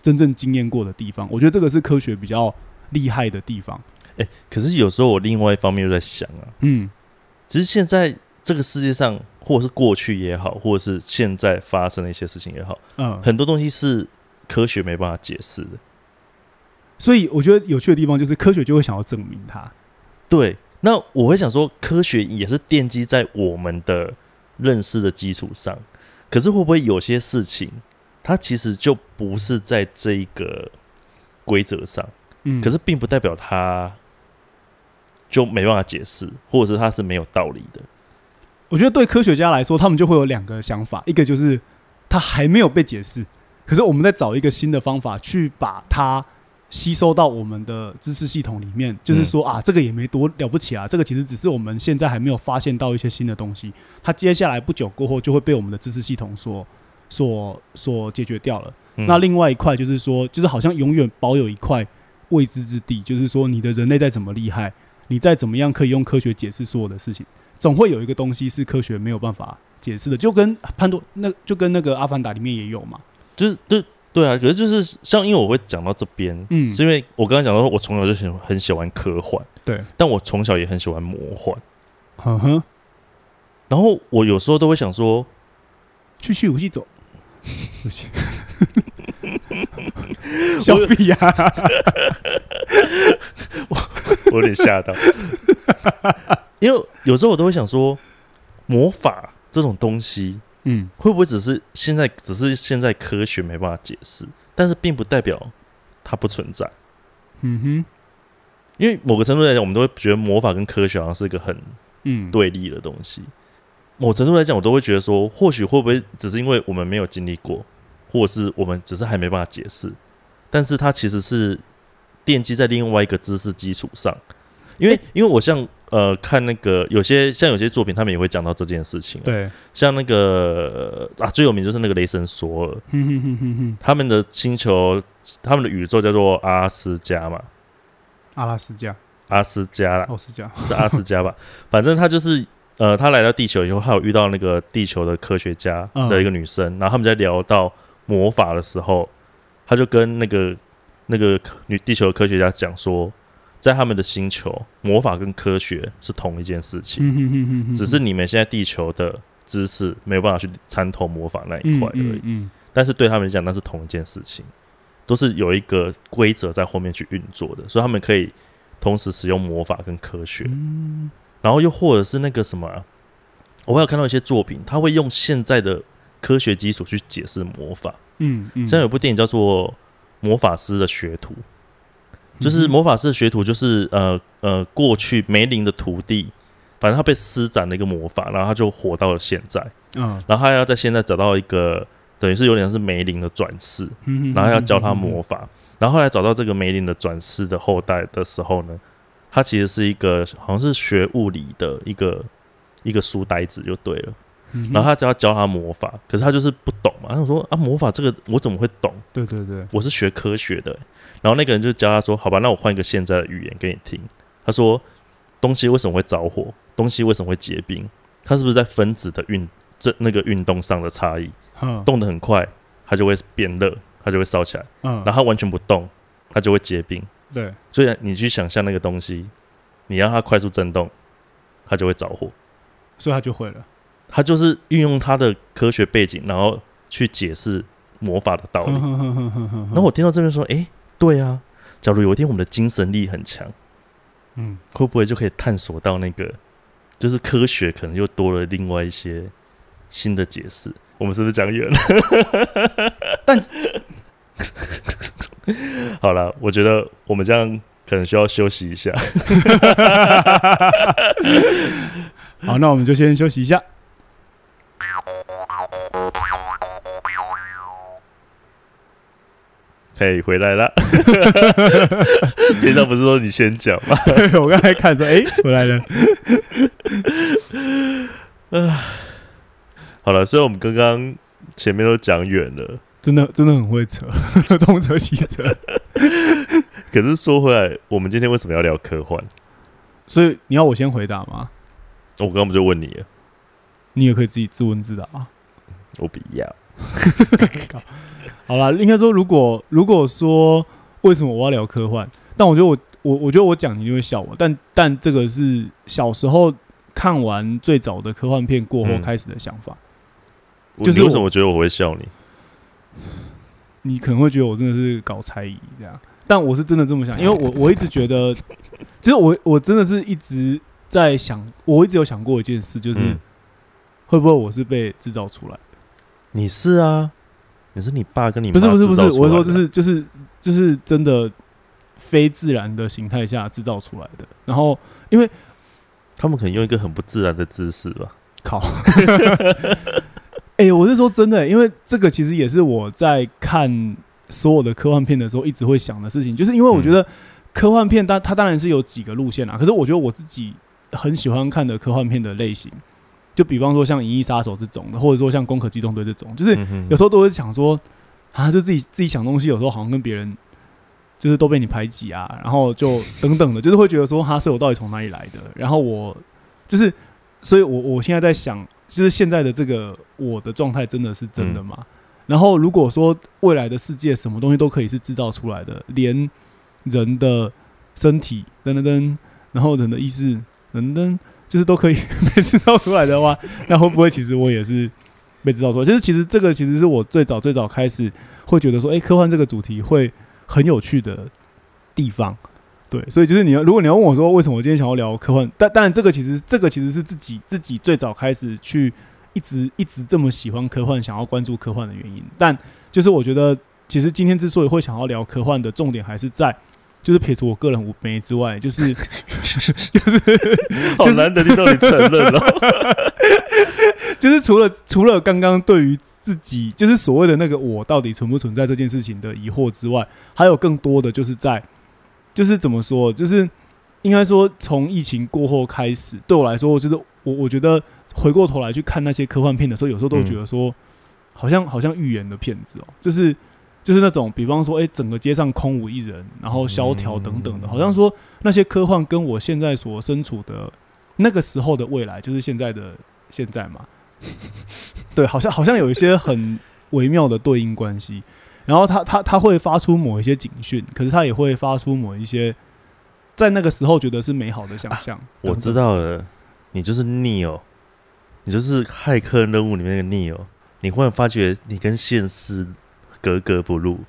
Speaker 2: 真正经验过的地方。我觉得这个是科学比较厉害的地方。
Speaker 3: 哎、可是有时候我另外一方面又在想啊，
Speaker 2: 嗯
Speaker 3: 只是现在这个世界上，或者是过去也好，或者是现在发生的一些事情也好，
Speaker 2: 嗯，
Speaker 3: 很多东西是科学没办法解释的。
Speaker 2: 所以我觉得有趣的地方就是科学就会想要证明它。
Speaker 3: 对，那我会想说，科学也是奠基在我们的认识的基础上，可是会不会有些事情，它其实就不是在这一个规则上？
Speaker 2: 嗯，
Speaker 3: 可是并不代表它就没办法解释，或者是它是没有道理的。
Speaker 2: 我觉得对科学家来说，他们就会有两个想法，一个就是它还没有被解释，可是我们在找一个新的方法去把它吸收到我们的知识系统里面，就是说啊，这个也没多了不起啊，这个其实只是我们现在还没有发现到一些新的东西，它接下来不久过后就会被我们的知识系统所所所解决掉了。
Speaker 3: 嗯。
Speaker 2: 那另外一块就是说，就是好像永远保有一块未知之地，就是说你的人类再怎么厉害，你再怎么样可以用科学解释所有的事情，总会有一个东西是科学没有办法解释的，就跟潘多那就跟那个阿凡达里面也有嘛，
Speaker 3: 就是对对啊，可是就是像因为我会讲到这边，
Speaker 2: 嗯。
Speaker 3: 是因为我刚刚讲到，我从小就很很喜欢科幻，
Speaker 2: 对，
Speaker 3: 但我从小也很喜欢魔幻。
Speaker 2: 嗯哼，
Speaker 3: 然后我有时候都会想说，
Speaker 2: 去去武器走，小屁呀、
Speaker 3: 我有点吓到，因为有时候我都会想说，魔法这种东西
Speaker 2: 嗯
Speaker 3: 会不会只是现在只是现在科学没办法解释，但是并不代表它不存在。
Speaker 2: 嗯哼，
Speaker 3: 因为某个程度来讲，我们都会觉得魔法跟科学好像是一个很
Speaker 2: 嗯，
Speaker 3: 对立的东西。某程度来讲，我都会觉得说，或许会不会只是因为我们没有经历过，或者是我们只是还没办法解释，但是它其实是奠基在另外一个知识基础上。因为，因为我像呃看那个有些像有些作品，他们也会讲到这件事情、啊。，
Speaker 2: 对，
Speaker 3: 像那个啊最有名就是那个雷神索尔，他们的星球，他们的宇宙叫做阿斯加嘛，
Speaker 2: 阿拉斯加，
Speaker 3: 阿斯加啦，
Speaker 2: 奥斯加，
Speaker 3: 是阿斯加吧？反正他就是呃，他来到地球以后，他有遇到那个地球的科学家
Speaker 2: 嗯。
Speaker 3: 的一个女生，然后他们在聊到魔法的时候，他就跟那个那个女地球的科学家讲说，在他们的星球，魔法跟科学是同一件事情，
Speaker 2: 嗯哼哼哼哼，
Speaker 3: 只是你们现在地球的知识没有办法去参透魔法那一块而已，
Speaker 2: 嗯嗯
Speaker 3: 但是对他们来讲，那是同一件事情，都是有一个规则在后面去运作的，所以他们可以同时使用魔法跟科学。
Speaker 2: 嗯。
Speaker 3: 然后又或者是那个什么啊、我还有看到一些作品，他会用现在的科学基础去解释魔法。
Speaker 2: 嗯嗯，
Speaker 3: 像有部电影叫做《魔法师的学徒》，就是
Speaker 2: 嗯
Speaker 3: 魔法师的学徒，就是呃呃，过去梅林的徒弟反正他被施展了一个魔法，然后他就活到了现在，
Speaker 2: 嗯，
Speaker 3: 然后他要在现在找到一个等于是有点是梅林的转世，
Speaker 2: 嗯
Speaker 3: 然后要教他魔法，然后后来找到这个梅林的转世的后代的时候呢，他其实是一个好像是学物理的一个一个书呆子就对了，然后他只要教他魔法，可是他就是不懂嘛，他想说啊魔法这个我怎么会懂？
Speaker 2: 对对对，
Speaker 3: 我是学科学的欸、然后那个人就教他说：“好吧，那我换一个现在的语言给你听。”他说：“东西为什么会着火？东西为什么会结冰？它是不是在分子的运这那个运动上的差异？
Speaker 2: 嗯
Speaker 3: 动得很快，它就会变热，它就会烧起来；
Speaker 2: 嗯，
Speaker 3: 然后它完全不动，它就会结冰。
Speaker 2: 对，
Speaker 3: 所以你去想象那个东西，你让它快速震动，它就会着火。
Speaker 2: 所以他就会了。
Speaker 3: 它就是运用它的科学背景，然后去解释魔法的道理。
Speaker 2: 然
Speaker 3: 然后我听到这边说：“诶，对啊，假如有一天我们的精神力很强。”
Speaker 2: 嗯，
Speaker 3: 会不会就可以探索到那个，就是科学可能又多了另外一些新的解释？我们是不是讲远了？
Speaker 2: 但
Speaker 3: 好了，我觉得我们这样可能需要休息一下。
Speaker 2: 好，那我们就先休息一下。
Speaker 3: 可以回来了。平常不是说你先讲吗？
Speaker 2: 对我刚才看说，哎，回来了。
Speaker 3: 好了，所以我们刚刚前面都讲远了，
Speaker 2: 真的真的很会扯，东扯西扯。
Speaker 3: 可是说回来，我们今天为什么要聊科幻？
Speaker 2: 所以你要我先回答吗？
Speaker 3: 我刚刚不就问你了，
Speaker 2: 你也可以自己自问自答啊。
Speaker 3: 我不要。
Speaker 2: 好了，应该说，如果如果说为什么我要聊科幻，但我觉得我我我觉得我讲你就会笑我，但但这个是小时候看完最早的科幻片过后
Speaker 3: 嗯
Speaker 2: 开始的想法。
Speaker 3: 我
Speaker 2: 就是
Speaker 3: 为什么我觉得我会笑你？
Speaker 2: 你可能会觉得我真的是搞猜疑这样，但我是真的这么想，因为我我一直觉得，其实我我真的是一直在想，我一直有想过一件事，就是
Speaker 3: 嗯
Speaker 2: 会不会我是被制造出来的？
Speaker 3: 你是啊，你是你爸跟你妈
Speaker 2: 不是不是不是我是说就是就是就是真的非自然的形态下制造出来的。然后因为
Speaker 3: 他们可能用一个很不自然的姿势吧。
Speaker 2: 靠，哎、我是说真的、因为这个其实也是我在看所有的科幻片的时候一直会想的事情，就是因为我觉得科幻片它它当然是有几个路线啊，可是我觉得我自己很喜欢看的科幻片的类型，就比方说像《银翼杀手》这种的，或者说像《攻壳机动队》这种，就是有时候都会想说啊，就自己自己想东西，有时候好像跟别人就是都被你排挤啊，然后就 等等的，就是会觉得说，哈，所以我到底从哪里来的？然后我就是，所以我我现在在想，就是现在的这个我的状态真的是真的吗？然后如果说未来的世界什么东西都可以是制造出来的，连人的身体噔噔噔，然后人的意识噔噔，就是都可以 被制造出来的话，那会不会其实我也是被制造出来？就是其实这个其实是我最早最早开始会觉得说，哎、科幻这个主题会很有趣的地方。对，所以就是你要，如果你要问我说为什么我今天想要聊科幻，但当然这个其实这个其实是自己自己最早开始去一直一直这么喜欢科幻，想要关注科幻的原因。但就是我觉得，其实今天之所以会想要聊科幻的重点，还是在就是撇除我个人无悲之外，就是 就是
Speaker 3: 好难得听到你承认哦。
Speaker 2: 就是除了除了刚刚对于自己就是所谓的那个我到底存不存在这件事情的疑惑之外，还有更多的就是在就是怎么说，就是应该说从疫情过后开始，对我来说，我觉得我我觉得回过头来去看那些科幻片的时候，有时候都觉得说，好像好像预言的片子哦，就是就是那种比方说，哎、整个街上空无一人，然后萧条等等的，好像说那些科幻跟我现在所身处的那个时候的未来，就是现在的现在嘛。对，好像好像有一些很微妙的对应关系，然后他他他会发出某一些警讯，可是他也会发出某一些在那个时候觉得是美好的想象。
Speaker 3: 我知道了，你就是 Neo，你就是骇客任务里面的 Neo。你忽然发觉你跟现实格格不入，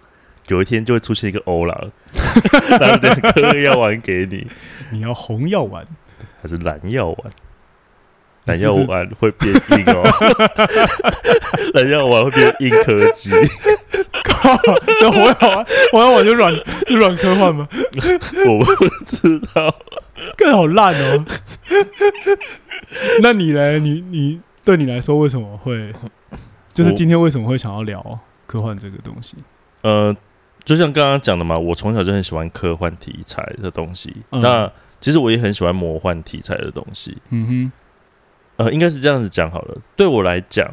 Speaker 3: 有一天就会出现一个欧郎，拿两颗药丸给你，
Speaker 2: 你要红药丸，
Speaker 3: 还是蓝药丸？蓝
Speaker 2: 你是不是
Speaker 3: 药丸会变硬哦，蓝药丸会变硬科技。
Speaker 2: 这红药丸，红药丸就软就软科幻吗？
Speaker 3: 我不知道，
Speaker 2: 更好烂哦。那你呢？你你对你来说为什么会？就是今天为什么会想要聊科幻这个东西？
Speaker 3: 呃，就像刚刚讲的嘛，我从小就很喜欢科幻题材的东西。
Speaker 2: 嗯
Speaker 3: 那其实我也很喜欢魔幻题材的东西。
Speaker 2: 嗯
Speaker 3: 呃，应该是这样子讲好了。对我来讲，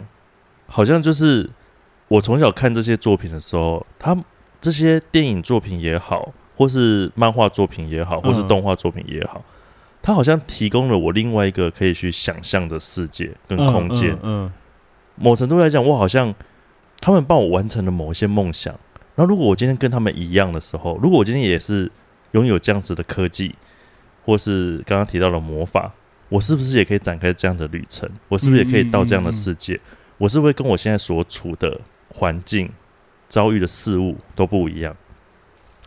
Speaker 3: 好像就是我从小看这些作品的时候，他这些电影作品也好，或是漫画作品也好，或是
Speaker 2: 嗯
Speaker 3: 动画作品也好，它好像提供了我另外一个可以去想象的世界跟，空间。
Speaker 2: 嗯
Speaker 3: 某程度来讲，我好像他们帮我完成了某一些梦想。然后，如果我今天跟他们一样的时候，如果我今天也是拥有这样子的科技，或是刚刚提到的魔法，我是不是也可以展开这样的旅程？我是不是也可以到这样的世界？我是不是跟我现在所处的环境、遭遇的事物都不一样？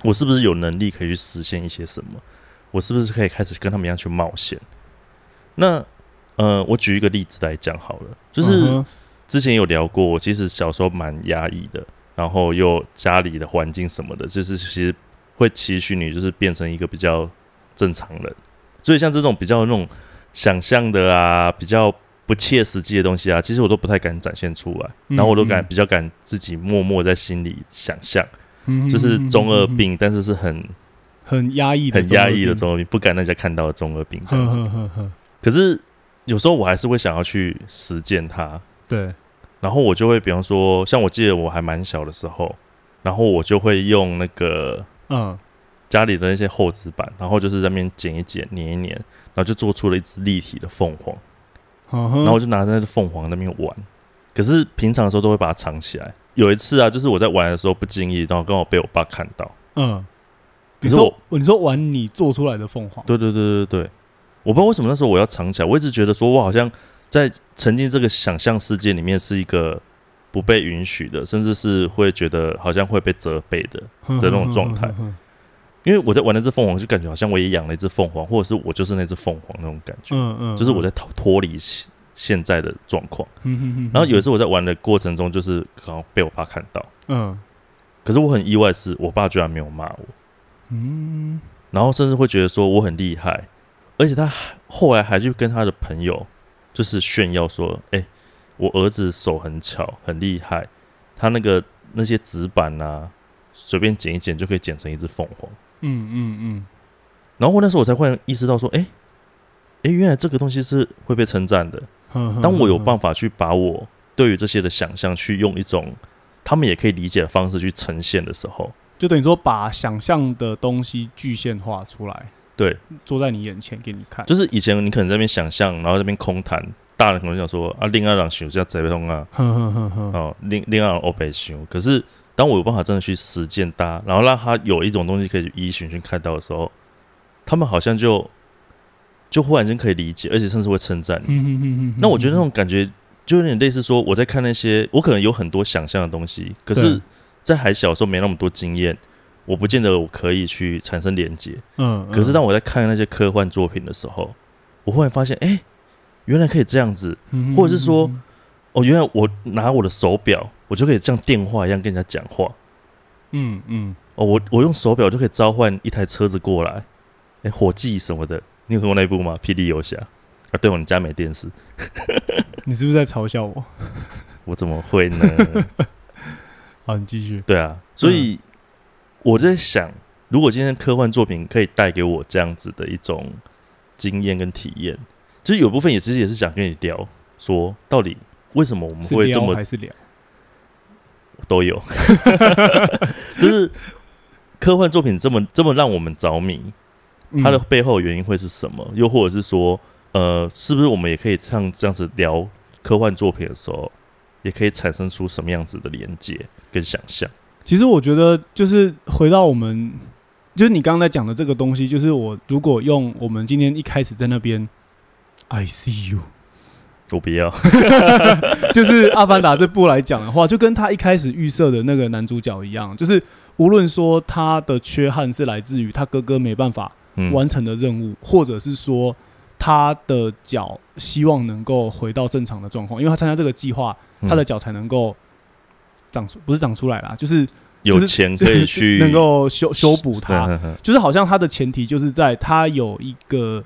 Speaker 3: 我是不是有能力可以去实现一些什么？我是不是可以开始跟他们一样去冒险？那呃，我举一个例子来讲好了，就是。之前有聊过，我其实小时候蛮压抑的，然后又家里的环境什么的，就是其实会期许你就是变成一个比较正常人。所以像这种比较那种想象的啊，比较不切实际的东西啊，其实我都不太敢展现出来，
Speaker 2: 嗯
Speaker 3: 然后我都敢
Speaker 2: 嗯。
Speaker 3: 比较敢自己默默在心里想象，
Speaker 2: 嗯
Speaker 3: 就是中二，病，但是是很
Speaker 2: 很压抑的，
Speaker 3: 很压抑的中二病，不敢让人家看到的中二病这样子。可是有时候我还是会想要去实践它，
Speaker 2: 对，
Speaker 3: 然后我就会，比方说，像我记得我还蛮小的时候，然后我就会用那个
Speaker 2: 嗯。
Speaker 3: 家里的那些厚纸板，然后就是在那边剪一剪、粘一粘，然后就做出了一只立体的凤凰，
Speaker 2: 然
Speaker 3: 然后我就拿着那只凤凰那边玩。可是平常的时候都会把它藏起来。有一次啊，就是我在玩的时候不经意，然后刚好被我爸看到。
Speaker 2: 嗯，你说你说玩你做出来的凤凰，
Speaker 3: 对对对对对，我不知道为什么那时候我要藏起来，我一直觉得说我好像在沉浸这个想象世界里面是一个不被允许的，甚至是会觉得好像会被责备的。
Speaker 2: 的
Speaker 3: 那种状态因为我在玩那只凤凰，就感觉好像我也养了一只凤凰，或者是我就是那只凤凰那种感觉，
Speaker 2: 嗯嗯，
Speaker 3: 就是我在脱脱离现现在的状况。
Speaker 2: 嗯，嗯嗯，
Speaker 3: 然后有一次我在玩的过程中，就是可能被我爸看到，
Speaker 2: 嗯。
Speaker 3: 可是我很意外是，我爸居然没有骂我，
Speaker 2: 嗯。
Speaker 3: 然后甚至会觉得说我很厉害，而且他还后来还去跟他的朋友就是炫耀说：“哎、我儿子手很巧，很厉害，他那个那些纸板啊，随便剪一剪就可以剪成一只凤凰。”
Speaker 2: 嗯嗯嗯，
Speaker 3: 然后那时候我才忽然意识到说，哎、哎、原来这个东西是会被称赞的。
Speaker 2: 嗯
Speaker 3: 当我有办
Speaker 2: 法，
Speaker 3: 去把我对于这些的想象，去用一种他们也可以理解的方式去呈现的时候，
Speaker 2: 就等于说把想象的东西具现化出来，
Speaker 3: 对，
Speaker 2: 坐在你眼前给你看，
Speaker 3: 就是以前你可能在那边想象，然后在那边空谈，大人可能想说啊，另外让想叫贼通啊，
Speaker 2: 哼哼哼哼，
Speaker 3: 哦，另另外让欧北想。可是当我有办法真的去实践它，然后让他有一种东西可以一一循循看到的时候，他们好像就就忽然间可以理解，而且甚至会称赞你。那我觉得那种感觉就有点类似说，我在看那些，我可能有很多想象的东西，可是
Speaker 2: 对，
Speaker 3: 在还小的时候没那么多经验，我不见得我可以去产生连接。
Speaker 2: 嗯，
Speaker 3: 可是当我在看那些科幻作品的时候，我忽然发现，哎、原来可以这样子。
Speaker 2: 嗯
Speaker 3: 或者是说，哦，原来我拿我的手表，我就可以像电话一样跟人家讲话。
Speaker 2: 嗯嗯，
Speaker 3: 哦，我我用手表就可以召唤一台车子过来，哎、火计什么的。你有看过那一部吗？霹雳游侠啊，对哦，你家没电视，
Speaker 2: 你是不是在嘲笑我？
Speaker 3: 我怎么会呢？
Speaker 2: 好，你继续，
Speaker 3: 对啊，所以我在想，如果今天科幻作品可以带给我这样子的一种经验跟体验，其实有部分也其实也是想跟你聊，说到底为什么我们
Speaker 2: 是
Speaker 3: 会这么
Speaker 2: 聊还是聊？
Speaker 3: 都有，就是科幻作品这么这么让我们着迷，它的
Speaker 2: 嗯
Speaker 3: 背后原因会是什么？又或者是说，呃，是不是我们也可以像这样子聊科幻作品的时候，也可以产生出什么样子的连接跟想象？
Speaker 2: 其实我觉得，就是回到我们，就是你刚才讲的这个东西，就是我如果用我们今天一开始在那边，I see you，
Speaker 3: 我不要，
Speaker 2: 就是《阿凡达》这部来讲的话，就跟他一开始预设的那个男主角一样，就是无论说他的缺憾是来自于他哥哥没办法
Speaker 3: 嗯，
Speaker 2: 完成的任务，或者是说他的脚希望能够回到正常的状况，因为他参加这个计划，
Speaker 3: 嗯。
Speaker 2: 他的脚才能够长出，不是长出来啦，就是
Speaker 3: 有钱可以 去
Speaker 2: 能够修 修补它，就是好像他的前提就是在他有一个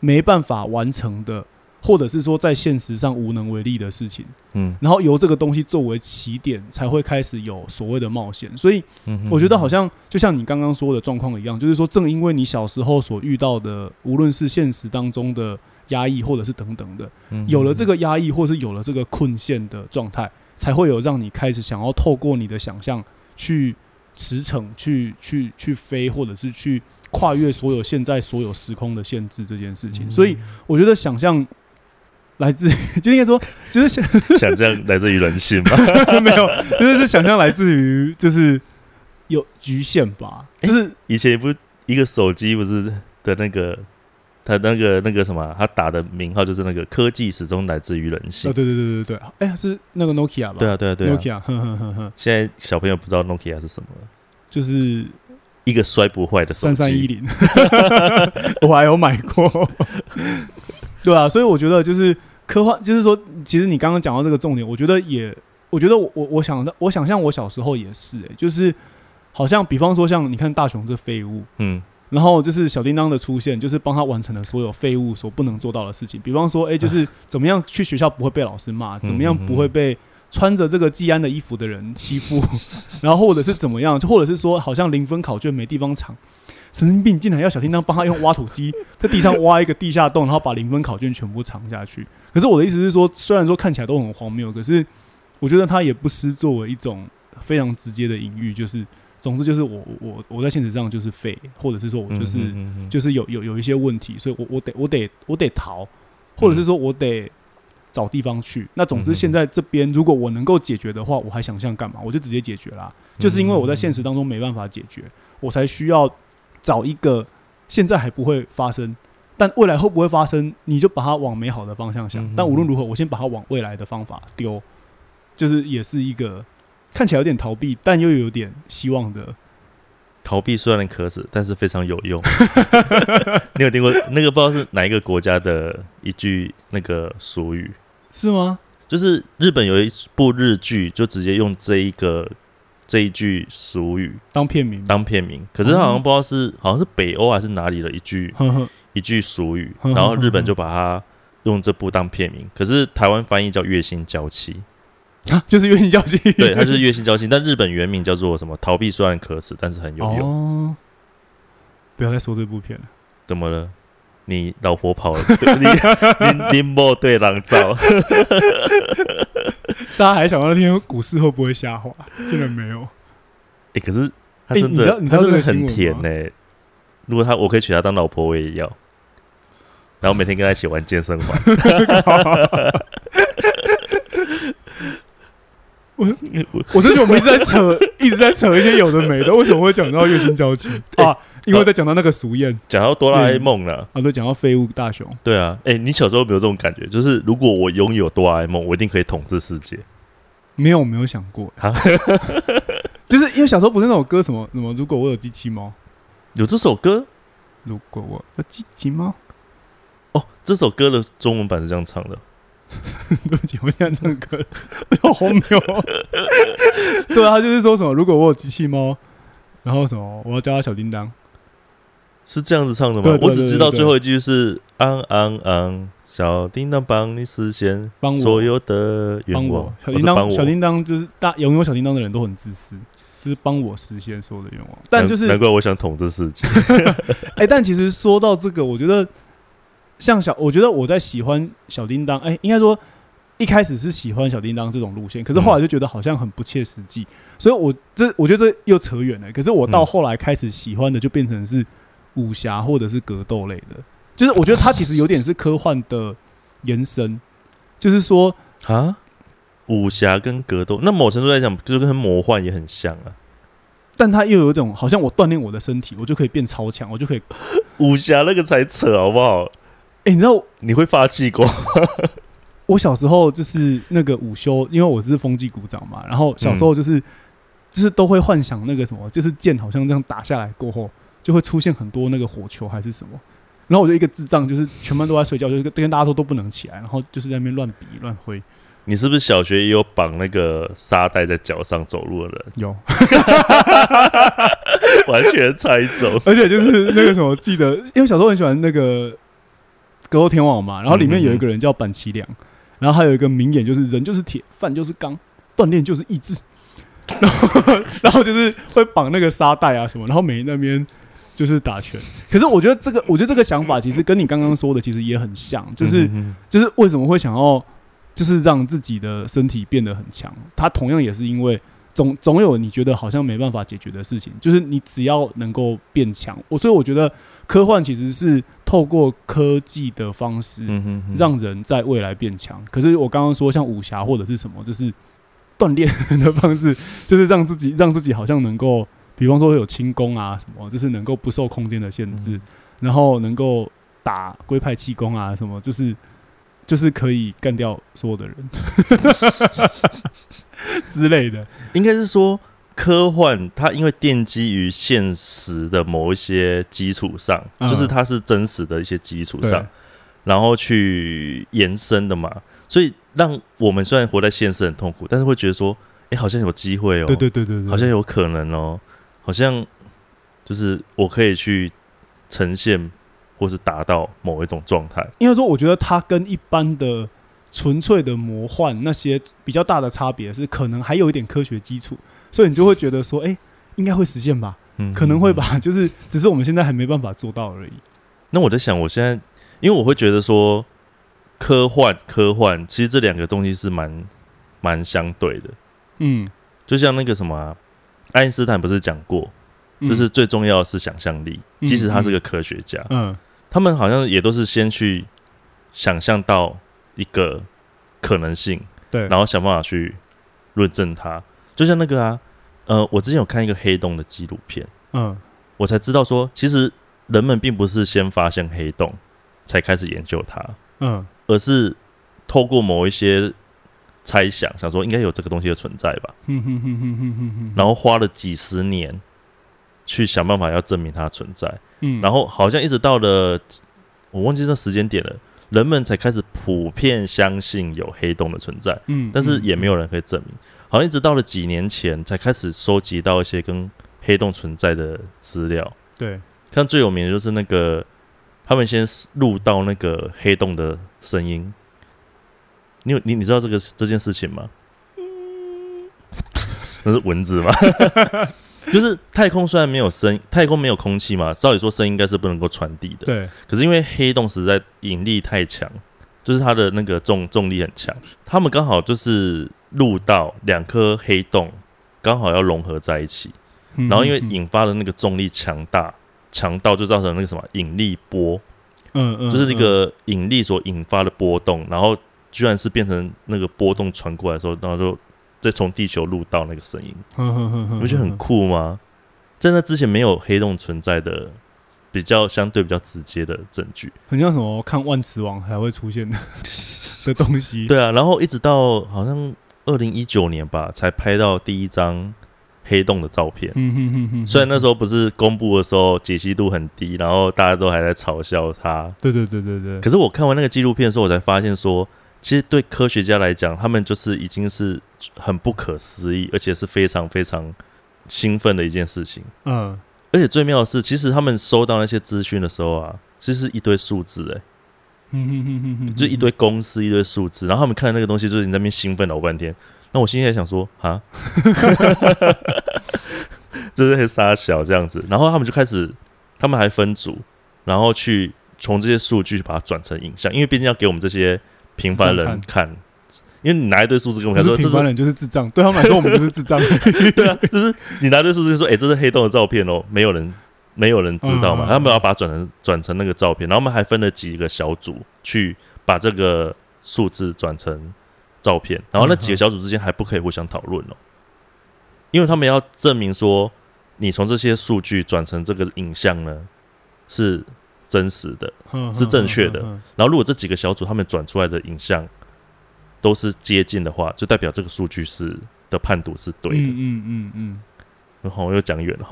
Speaker 2: 没办法完成的或者是说在现实上无能为力的事情，
Speaker 3: 嗯
Speaker 2: 然后由这个东西作为起点，才会开始有所谓的冒险。所以我觉得好像就像你刚刚说的状况一样，就是说，正因为你小时候所遇到的，无论是现实当中的压抑，或者是等等的，
Speaker 3: 嗯
Speaker 2: 有了这个压抑，或是有了这个困陷的状态，才会有让你开始想要透过你的想象去驰骋、去去去飞，或者是去跨越所有现在所有时空的限制这件事情。所以我觉得想象来自于，就应该说，就是想
Speaker 3: 想象来自于人性吧。
Speaker 2: 没有，就是是想象来自于就是有局限吧，就是
Speaker 3: 以前不是一个手机不是的那个，他那个那个什么，他打的名号就是那个科技始终来自于人性
Speaker 2: 哦，。对对对对对对，哎、是那个 Nokia 吧？
Speaker 3: 对啊，对啊，对啊。
Speaker 2: ，Nokia，哼哼哼哼，
Speaker 3: 现在小朋友不知道 Nokia 是什么，
Speaker 2: 就是
Speaker 3: 一个摔不坏的手
Speaker 2: 三三一。零，我还有买过。对啊，所以我觉得就是科幻，就是说，其实你刚刚讲到这个重点，我觉得也，我觉得我我我想的，我想象我小时候也是、欸，就是好像比方说像你看大雄这废物，
Speaker 3: 嗯。
Speaker 2: 然后就是小叮当的出现，就是帮他完成了所有废物所不能做到的事情。比方说，哎、就是怎么样去学校不会被老师骂，怎么样不会被穿着这个季安的衣服的人欺负，然后或者是怎么样，或者是说，好像零分考卷没地方藏，神经病竟然要小叮当帮他用挖土机在地上挖一个地下洞，然后把零分考卷全部藏下去。可是我的意思是说，虽然说看起来都很荒谬，可是我觉得他也不失作为一种非常直接的隐喻，就是总之就是我我我在现实上就是废，或者是说我就是。
Speaker 3: 嗯嗯嗯
Speaker 2: 就是有有有一些问题，所以我我得我得我得逃，或者是说我得找地方去。那总之，
Speaker 3: 嗯
Speaker 2: 现在这边如果我能够解决的话，我还想象干嘛？我就直接解决啦。就是因为我在现实当中没办法解决，我才需要找一个现在还不会发生，但未来会不会发生，你就把它往美好的方向想
Speaker 3: 嗯。
Speaker 2: 但无论如何，我先把它往未来的方法丢，就是也是一个看起来有点逃避，但又有点希望的。
Speaker 3: 逃避虽然可耻，但是非常有用。你有听过那个不知道是哪一个国家的一句那个俗语？
Speaker 2: 是吗？
Speaker 3: 就是日本有一部日剧，就直接用这一个这一句俗语
Speaker 2: 当片名。吗，
Speaker 3: 当片名，可是他好像不知道是好像是北欧还是哪里的一句一句俗语，然后日本就把它用这部当片名，可是台湾翻译叫月薪娇妻，
Speaker 2: 啊，就是月薪交期，
Speaker 3: 对，它就是月薪娇妻，但日本原名叫做什么？逃避虽然可耻，但是很有用。
Speaker 2: 哦，不要再说这部片了。
Speaker 3: 怎么了？你老婆跑了，对你 你你莫对狼照，
Speaker 2: 大家还想到那天股市会不会下滑？竟然没有。
Speaker 3: 哎、可是他
Speaker 2: 欸
Speaker 3: 真的，
Speaker 2: 你知道你知道
Speaker 3: 他真的
Speaker 2: 这个
Speaker 3: 很甜
Speaker 2: 吗
Speaker 3: 呢、如果他我可以娶她当老婆，我也要。然后每天跟她一起玩健身环。
Speaker 2: 我我我最近我们一直在扯，一直在扯一些有的没的。为什么会讲到月薪交期啊？因为在讲到那个俗谚
Speaker 3: 讲到哆啦 A 梦了，
Speaker 2: 啊，对，讲到废物大雄。
Speaker 3: 对啊，哎、你小时候有没有这种感觉？就是如果我拥有哆啦 A 梦，我一定可以统治世界。
Speaker 2: 没有，没有想过
Speaker 3: 啊。
Speaker 2: 就是因为小时候不是那首歌什么什么，如果我有机器猫，
Speaker 3: 有这首歌
Speaker 2: 如果我有机器猫，
Speaker 3: 哦，这首歌的中文版是这样唱的。
Speaker 2: 对不起，我现在唱歌了，好荒谬、哦。对啊，他就是说什么，如果我有机器猫，然后什么，我要叫他小叮当。
Speaker 3: 是这样子唱的吗？我只知道最后一句是“昂昂昂”，小叮当帮你实现所有的愿望。
Speaker 2: 小叮当，小叮当就是大拥有小叮当的人都很自私，就是帮我实现所有的愿望。但就是
Speaker 3: 难怪我想统治世界。
Speaker 2: 哎、但其实说到这个，我觉得像小，我觉得我在喜欢小叮当，哎、应该说一开始是喜欢小叮当这种路线，可是后来就觉得好像很不切实际，所以我这我觉得这又扯远了。可是我到
Speaker 3: 嗯
Speaker 2: 后来开始喜欢的就变成是武侠或者是格斗类的，就是我觉得它其实有点是科幻的延伸，就是说
Speaker 3: 啊，武侠跟格斗，那某程度来讲，就是跟魔幻也很像啊。
Speaker 2: 但它又有一种好像我锻炼我的身体，我就可以变超强，我就可以。
Speaker 3: 武侠那个才扯，好不好？
Speaker 2: 哎、你知道
Speaker 3: 你会发气功？
Speaker 2: 我小时候就是那个午休，因为我是风纪股长嘛，然后小时候就是、就是都会幻想那个什么，就是剑好像这样打下来过后，就会出现很多那个火球还是什么。然后我就一个智障，就是全班都在睡觉，就是跟跟大家说都不能起来，然后就是在那边乱比乱挥。
Speaker 3: 你是不是小学也有绑那个沙袋在脚上走路的人？
Speaker 2: 有，
Speaker 3: 完全猜走。
Speaker 2: 而且就是那个什么，记得因为小时候很喜欢那个格格斗天王嘛，然后里面有一个人叫板崎良，然后还有一个名言就是人就是铁，饭就是钢，锻炼就是意志。然后，然后就是会绑那个沙袋啊什么，然后每那边就是打拳。可是我觉得这个，我觉得这个想法其实跟你刚刚说的其实也很像，就是
Speaker 3: 嗯
Speaker 2: 就是为什么会想要就是让自己的身体变得很强？它同样也是因为总总有你觉得好像没办法解决的事情，就是你只要能够变强，我所以我觉得科幻其实是透过科技的方式
Speaker 3: 嗯哼哼
Speaker 2: 让人在未来变强。可是我刚刚说像武侠或者是什么，就是锻炼的方式，就是让自己让自己好像能够，比方说有轻功啊什么，就是能够不受空间的限制，
Speaker 3: 嗯。
Speaker 2: 然后能够打龟派气功啊什么，就是就是可以干掉所有的人 之类的。
Speaker 3: 应该是说科幻，它因为奠基于现实的某一些基础上，
Speaker 2: 嗯。
Speaker 3: 就是它是真实的一些基础上，然后去延伸的嘛，所以让我们虽然活在现实很痛苦，但是会觉得说，哎、好像有机会哦，
Speaker 2: 对对对对对，
Speaker 3: 好像有可能哦，好像就是我可以去呈现或是达到某一种状态。
Speaker 2: 应该说，我觉得它跟一般的纯粹的魔幻那些比较大的差别是，可能还有一点科学基础，所以你就会觉得说，哎、应该会实现吧，
Speaker 3: 嗯
Speaker 2: 可能会。吧，就是只是我们现在还没办法做到而已。
Speaker 3: 那我在想，我现在因为我会觉得说，科幻科幻其实这两个东西是蛮蛮相对的，
Speaker 2: 嗯，
Speaker 3: 就像那个什么啊、爱因斯坦不是讲过，
Speaker 2: 嗯。
Speaker 3: 就是最重要的是想象力，
Speaker 2: 嗯
Speaker 3: 即使他是个科学家，
Speaker 2: 嗯。
Speaker 3: 他们好像也都是先去想象到一个可能性，
Speaker 2: 对，
Speaker 3: 然后想办法去论证它。就像那个啊，呃，我之前有看一个黑洞的纪录片，
Speaker 2: 嗯。
Speaker 3: 我才知道说，其实人们并不是先发现黑洞才开始研究它，
Speaker 2: 嗯。
Speaker 3: 而是透过某一些猜想，想说应该有这个东西的存在吧，然后花了几十年去想办法要证明它的存在，
Speaker 2: 嗯，
Speaker 3: 然后好像一直到了我忘记那时间点了，人们才开始普遍相信有黑洞的存在，
Speaker 2: 嗯，
Speaker 3: 但是也没
Speaker 2: 有，
Speaker 3: 有人可以证明。好像一直到了几年前才开始收集到一些跟黑洞存在的资料，
Speaker 2: 对，
Speaker 3: 像最有名的就是那个他们先录到那个黑洞的声音。你有你你知道这个这件事情吗？那是蚊子吗？就是太空虽然没有声，太空没有空气嘛，照理说声音应该是不能够传递的。
Speaker 2: 对，
Speaker 3: 可是因为黑洞实在引力太强，就是它的那个重重力很强，他们刚好就是录到两颗黑洞刚好要融合在一起，
Speaker 2: 嗯
Speaker 3: 然后因为
Speaker 2: 嗯
Speaker 3: 引发的那个重力强大，强到就造成那个什么引力波，
Speaker 2: 嗯嗯，
Speaker 3: 就是那个引力所引发的波动，然后居然是变成那个波动传过来的时候，然后就再从地球录到那个声音，不觉得很酷吗？在那之前没有黑洞存在的。比较相对比较直接的证据，
Speaker 2: 很像什么看万磁王才会出现的 的东西。
Speaker 3: 对啊，然后一直到好像二零一九年吧，才拍到第一张黑洞的照片。
Speaker 2: 嗯哼哼哼，
Speaker 3: 虽然那时候不是公布的时候解析度很低，然后大家都还在嘲笑它，
Speaker 2: 对对对对对，
Speaker 3: 可是我看完那个纪录片的时候，我才发现说，其实对科学家来讲，他们就是已经是很不可思议，而且是非常非常兴奋的一件事情。
Speaker 2: 嗯
Speaker 3: 而且最妙的是，其实他们收到那些资讯的时候啊，其实一堆数字、欸，
Speaker 2: 嗯哼哼哼哼，
Speaker 3: 就一堆公司、一堆数字，然后他们看那个东西，就是你在那边兴奋老半天。那我心里在想说，啊，这是傻小这样子。然后他们就开始，他们还分组，然后去从这些数据把它转成影像，因为毕竟要给我们这些平凡人看。因为你拿一堆数字跟我们看说，
Speaker 2: 平凡人就是智障，对他们来说我们就是智障。
Speaker 3: 对啊，就是你拿一堆数字说，哎、这是黑洞的照片哦，没有人没有人知道嘛，他们要把它转成转成那个照片，然后我们还分了几个小组去把这个数字转成照片，然后那几个小组之间还不可以互相讨论哦，因为他们要证明说，你从这些数据转成这个影像呢是真实的，是正确的。
Speaker 2: 嗯
Speaker 3: 然后如果这几个小组他们转出来的影像都是接近的话，就代表这个数据是的判读是对的。
Speaker 2: 嗯嗯嗯
Speaker 3: 然后我又讲远了。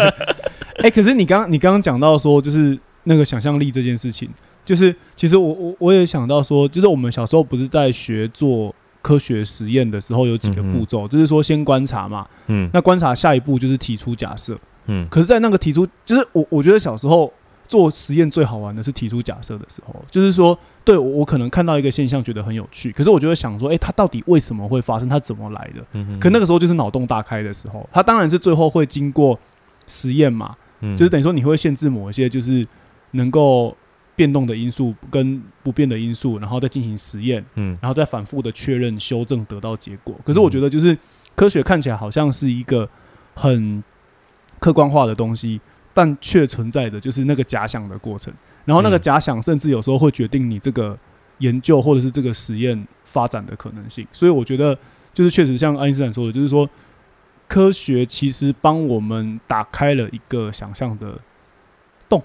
Speaker 2: 哎，可是你刚你刚刚讲到说，就是那个想象力这件事情，就是其实我我我也想到说，就是我们小时候不是在学做科学实验的时候有几个步骤，就是说先观察嘛，
Speaker 3: 嗯。
Speaker 2: 那观察下一步就是提出假设。
Speaker 3: 嗯。
Speaker 2: 可是，在那个提出，就是我我觉得小时候做实验最好玩的是提出假设的时候，就是说，对我我可能看到一个现象觉得很有趣，可是我就会想说，诶，它到底为什么会发生？它怎么来的？
Speaker 3: 嗯哼
Speaker 2: 可那个时候就是脑洞大开的时候，它当然是最后会经过实验嘛，
Speaker 3: 嗯
Speaker 2: 就是等于说你会限制某一些就是能够变动的因素跟不变的因素，然后再进行实验，
Speaker 3: 嗯
Speaker 2: 然后再反复的确认、修正，得到结果。可是我觉得，就是科学看起来好像是一个很客观化的东西，但却存在的就是那个假想的过程。然后那个
Speaker 3: 嗯
Speaker 2: 假想甚至有时候会决定你这个研究或者是这个实验发展的可能性。所以我觉得，就是确实像爱因斯坦说的，就是说科学其实帮我们打开了一个想象的洞，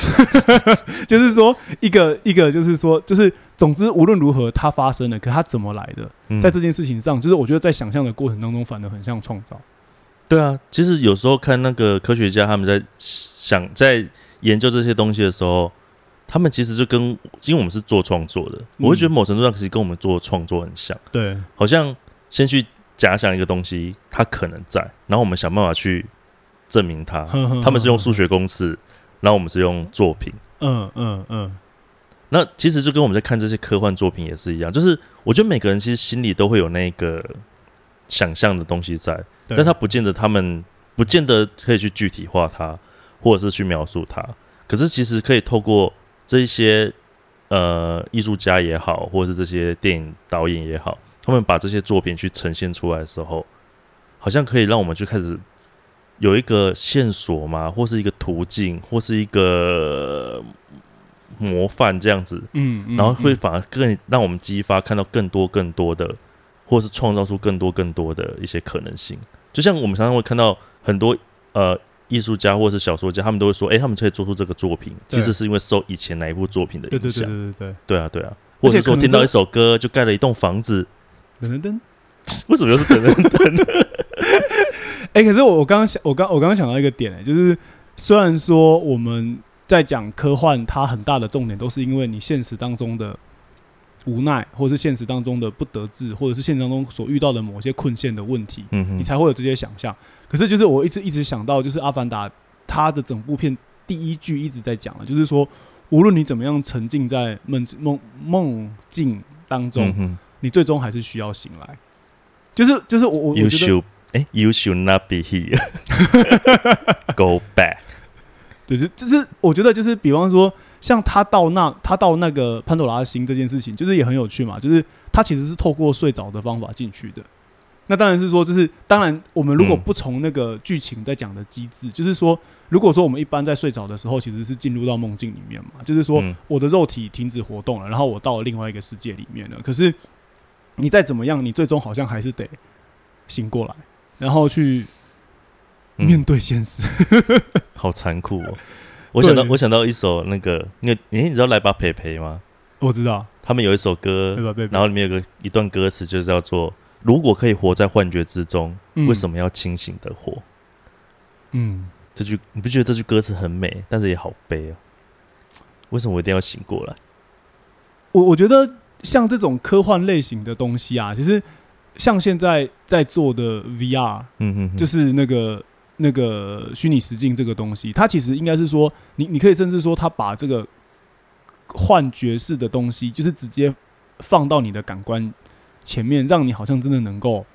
Speaker 2: 就是说一个一个就是说就是总之无论如何它发生了，可它怎么来的，
Speaker 3: 嗯
Speaker 2: 在这件事情上，就是我觉得在想象的过程当中，反而很像创造。
Speaker 3: 对啊，其实有时候看那个科学家他们在想在研究这些东西的时候，他们其实就跟因为我们是做创作的，我会觉得某程度上其实跟我们做创作很像，
Speaker 2: 对，
Speaker 3: 好像先去假想一个东西它可能在，然后我们想办法去证明它。他们是用数学公式，然后我们是用作品。
Speaker 2: 嗯嗯嗯，
Speaker 3: 那其实就跟我们在看这些科幻作品也是一样，就是我觉得每个人其实心里都会有那个想象的东西在，但他不见得他们不见得可以去具体化它，或者是去描述它。可是其实可以透过这一些呃艺术家也好，或者是这些电影导演也好，他们把这些作品去呈现出来的时候，好像可以让我们去开始有一个线索嘛，或是一个途径，或是一个模范这样子，
Speaker 2: 嗯，嗯
Speaker 3: 然后会
Speaker 2: 嗯。
Speaker 3: 反而更让我们激发看到更多更多的，或是创造出更多更多的一些可能性。就像我们常常会看到很多呃艺术家或是小说家，他们都会说，哎、他们可以做出这个作品，其实是因为受以前哪一部作品的
Speaker 2: 对对对
Speaker 3: 影响。
Speaker 2: 对对对，
Speaker 3: 对啊，对啊，或者是说听到一首歌就盖了一栋房子，
Speaker 2: 噔噔噔。
Speaker 3: 为什么又是等等？
Speaker 2: 哎、可是我我刚刚想，我刚我刚刚想到一个点、欸，就是虽然说我们在讲科幻，它很大的重点都是因为你现实当中的无奈，或者是现实当中的不得志，或者是现实当中所遇到的某些困陷的问题，
Speaker 3: 嗯，
Speaker 2: 你才会有这些想象。可是就是我一直一直想到，就是《阿凡达》它的整部片第一句一直在讲的，就是说，无论你怎么样沉浸在梦梦梦境当中，
Speaker 3: 嗯
Speaker 2: 你最终还是需要醒来。就是就是我我我
Speaker 3: ，You
Speaker 2: 觉得
Speaker 3: should 哎、y o u should not be here。Go back。
Speaker 2: 就是就是，我觉得就是，比方说，像他到那他到那个潘多拉星这件事情，就是也很有趣嘛。就是他其实是透过睡着的方法进去的。那当然是说，就是当然，我们如果
Speaker 3: 嗯
Speaker 2: 不从那个剧情在讲的机制，就是说，如果说我们一般在睡着的时候，其实是进入到梦境里面嘛，就是说
Speaker 3: 嗯
Speaker 2: 我的肉体停止活动了，然后我到了另外一个世界里面了。可是你再怎么样，你最终好像还是得醒过来，然后去
Speaker 3: 嗯
Speaker 2: 面对现实。
Speaker 3: 好残酷哦！我想到我想到一首那个，你有你你知道来吧陪陪吗？
Speaker 2: 我知道，
Speaker 3: 他们有一首歌然后里面有个一段歌词，就是叫做“如果可以活在幻觉之中，为什
Speaker 2: 么？
Speaker 3: 要清醒的活
Speaker 2: 嗯，？”
Speaker 3: 这句你不觉得这句歌词很美，但是也好悲哦？为什么我一定要醒过来？
Speaker 2: 我我觉得像这种科幻类型的东西啊，其实像现在在做的 VR，
Speaker 3: 嗯哼哼，
Speaker 2: 就是那个那个虚拟实境这个东西，它其实应该是说，你你可以甚至说，它把这个幻觉式的东西，就是直接放到你的感官前面，让你好像真的能够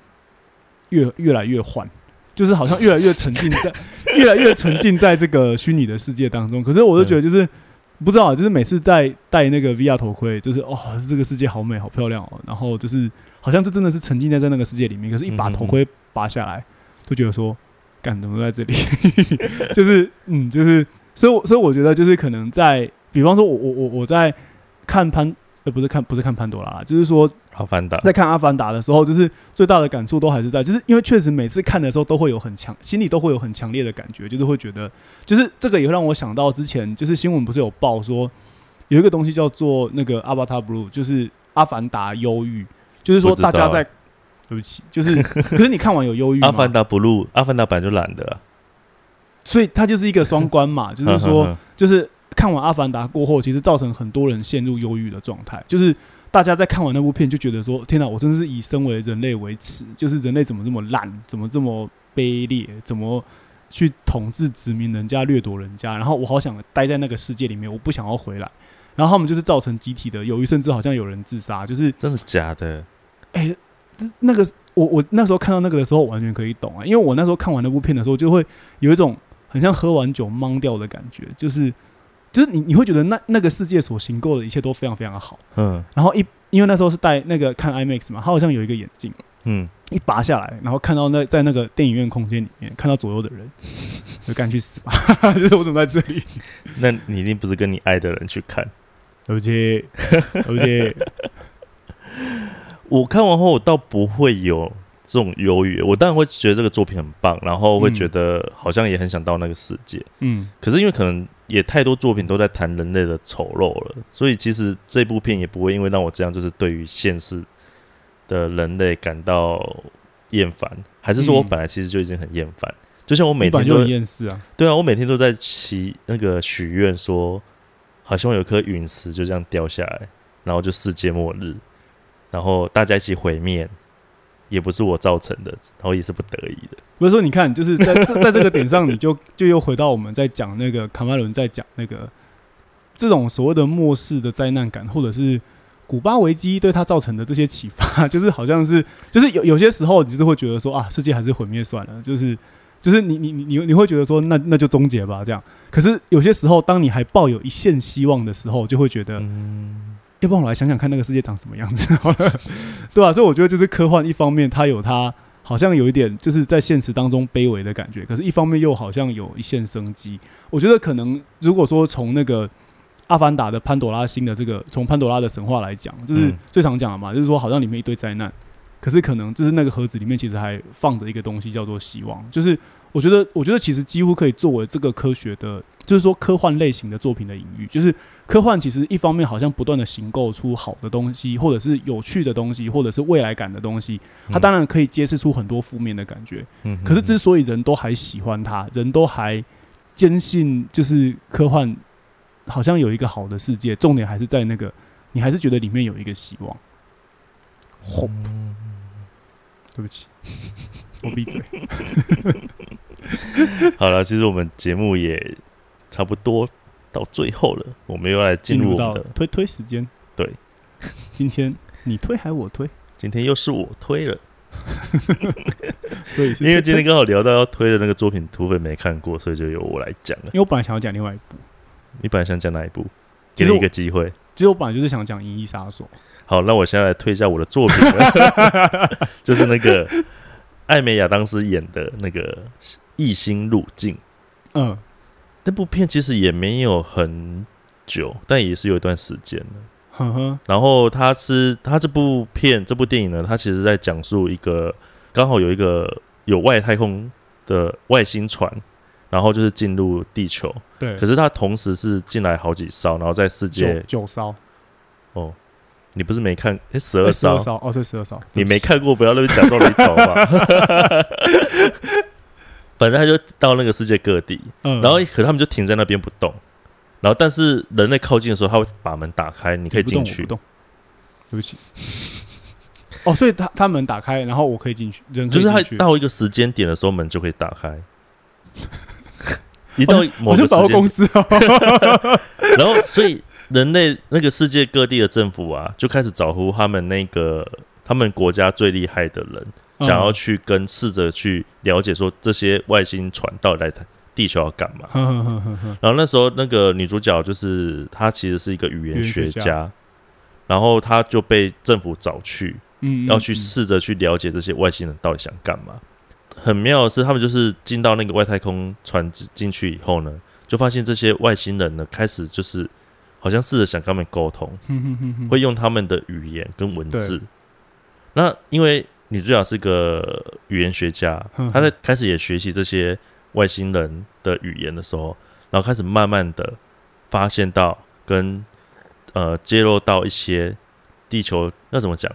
Speaker 2: 越越来越幻，就是好像越来越沉浸在 越来越沉浸在这个虚拟的世界当中。可是我就觉得，就是、不知道，就是每次在戴那个 VR 头盔，就是哦，这个世界好美，好漂亮哦，然后就是好像这真的是沉浸在在那个世界里面。可是，一把头盔拔下来，就觉得说，干怎么都在这里？就是嗯，就是，所以我所以我觉得就是可能在，比方说我我我我在看潘呃不是看不是看潘多拉，就是说
Speaker 3: 阿凡达，
Speaker 2: 在看《阿凡达》的时候，就是最大的感触都还是在，就是因为确实每次看的时候都会有很强，心里都会有很强烈的感觉，就是会觉得，就是这个也会让我想到之前就是新闻不是有报说有一个东西叫做那个阿巴塔 blue，就是阿凡达忧郁，就是说大家在。对不起，就是，可是你看完有忧郁吗？
Speaker 3: 阿凡达 blue，阿凡达本来就懒得啊，
Speaker 2: 所以它就是一个双关嘛，就是说，就是看完《阿凡达》过后，其实造成很多人陷入忧郁的状态。就是大家在看完那部片，就觉得说：“天哪，我真的是以身为人类为耻，就是人类怎么这么烂，怎么这么卑劣，怎么去统治、殖民人家、掠夺人家，然后我好想待在那个世界里面，我不想要回来。然后他们就是造成集体的忧郁，甚至好像有人自杀，就是
Speaker 3: 真的假的？
Speaker 2: 哎、这那个我我那时候看到那个的时候，我完全可以懂啊，因为我那时候看完那部片的时候，就会有一种很像喝完酒懵掉的感觉，就是就是你你会觉得那那个世界所行过的一切都非常非常的好，
Speaker 3: 嗯
Speaker 2: 然后一因为那时候是戴那个看 IMAX 嘛，他好像有一个眼镜。
Speaker 3: 嗯，
Speaker 2: 一拔下来，然后看到那在那个电影院空间里面看到左右的人，就赶紧去死吧！就是我怎么在这里？
Speaker 3: 那你一定不是跟你爱的人去看。
Speaker 2: 对不起，对不起，
Speaker 3: 我看完后，我倒不会有这种忧郁。我当然会觉得这个作品很棒，然后会
Speaker 2: 嗯
Speaker 3: 觉得好像也很想到那个世界。
Speaker 2: 嗯，
Speaker 3: 可是因为可能也太多作品都在谈人类的丑陋了，所以其实这部片也不会因为让我这样，就是对于现实的人类感到厌烦，还是说我
Speaker 2: 嗯
Speaker 3: 本来其实就已经很厌烦。就像我每天都
Speaker 2: 厌世啊。
Speaker 3: 对啊，我每天都在祈那个许愿说，好希望有颗陨石就这样掉下来，然后就世界末日，然后大家一起毁灭，也不是我造成的，然后也是不得已的。
Speaker 2: 不是说你看，就是在 在在这个点上，你就就又回到我们在讲那个卡麦伦在讲那个这种所谓的末世的灾难感，或者是古巴危机对他造成的这些启发，就是好像是就是有有些时候你就是会觉得说啊，世界还是毁灭算了，就是就是你你你你你会觉得说那那就终结吧这样。可是有些时候，当你还抱有一线希望的时候，就会觉得
Speaker 3: 嗯，
Speaker 2: 要不然我来想想看那个世界长什么样子好了，对吧、所以我觉得就是科幻，一方面它有它好像有一点就是在现实当中卑微的感觉，可是一方面又好像有一线生机。我觉得可能如果说从那个阿凡达的潘朵拉星的这个从潘朵拉的神话来讲，就是
Speaker 3: 嗯
Speaker 2: 最常讲的嘛，就是说好像里面一堆灾难，可是可能就是那个盒子里面其实还放着一个东西叫做希望，就是我觉得我觉得其实几乎可以作为这个科学的，就是说科幻类型的作品的隐喻，就是科幻其实一方面好像不断的形构出好的东西，或者是有趣的东西，或者是未来感的东西，它当然可以揭示出很多负面的感觉。
Speaker 3: 嗯，
Speaker 2: 可是之所以人都还喜欢它，人都还坚信就是科幻好像有一个好的世界，重点还是在那个你还是觉得里面有一个希望。hope，
Speaker 3: 嗯
Speaker 2: 对不起，我闭嘴。
Speaker 3: 好了，其实我们节目也差不多到最后了，我们又来进
Speaker 2: 进入到
Speaker 3: 入我们的，
Speaker 2: 推推时间。
Speaker 3: 对，
Speaker 2: 今天你推还我推，
Speaker 3: 今天又是我推了，
Speaker 2: 所以是
Speaker 3: 因为今天
Speaker 2: 推
Speaker 3: 刚好聊到要推的那个作品，土匪没看过，所以就由我来讲了。
Speaker 2: 因为我本来想要讲另外一部，
Speaker 3: 你本来想讲哪一部？给你一个机会。
Speaker 2: 其实我本来就是想讲《银翼杀手》。
Speaker 3: 好，那我现在来推一下我的作品，就是那个艾美亚当斯演的那个《异星入境》
Speaker 2: 嗯，
Speaker 3: 那部片，其实也没有很久，但也是有一段时间了。
Speaker 2: 呵呵，
Speaker 3: 然后他是他这部片这部电影呢，它其实在讲述一个刚好有一个有外太空的外星船，然后就是进入地球，
Speaker 2: 对，
Speaker 3: 可是它同时是进来好几艘，然后在世
Speaker 2: 九
Speaker 3: 界
Speaker 2: 九艘，
Speaker 3: 哦，你不是没看？哎，十二艘
Speaker 2: 十二，烧，哦，对，十二艘，
Speaker 3: 你没看过，不要那边假装离头嘛。反正他就到那个世界各地，
Speaker 2: 嗯，
Speaker 3: 然后可他们就停在那边不动，然后但是人类靠近的时候，他会把门打开，你可以进去
Speaker 2: 我不。动，对不起。哦，所以他他门打开，然后我可以进去，
Speaker 3: 就是他到一个时间点的时候，门就会打开。一到某个时间点，
Speaker 2: 百货公司哦，
Speaker 3: 然后所以人类那个世界各地的政府啊，就开始找出他们那个他们国家最厉害的人，
Speaker 2: 嗯
Speaker 3: 想要去跟试着去了解说这些外星船到底来地球要干嘛。然后那时候那个女主角就是她，其实是一个语言
Speaker 2: 学家，
Speaker 3: 然后她就被政府找去，
Speaker 2: 嗯，
Speaker 3: 要去
Speaker 2: 嗯
Speaker 3: 试着去了解这些外星人到底想干嘛。很妙的是，他们就是进到那个外太空船进去以后呢，就发现这些外星人呢，开始就是好像试着想跟他们沟通，会用他们的语言跟文字。那因为女主角是个语言学家
Speaker 2: 哼，
Speaker 3: 她在开始也学习这些外星人的语言的时候，然后开始慢慢的发现到跟呃揭露到一些地球那怎么讲？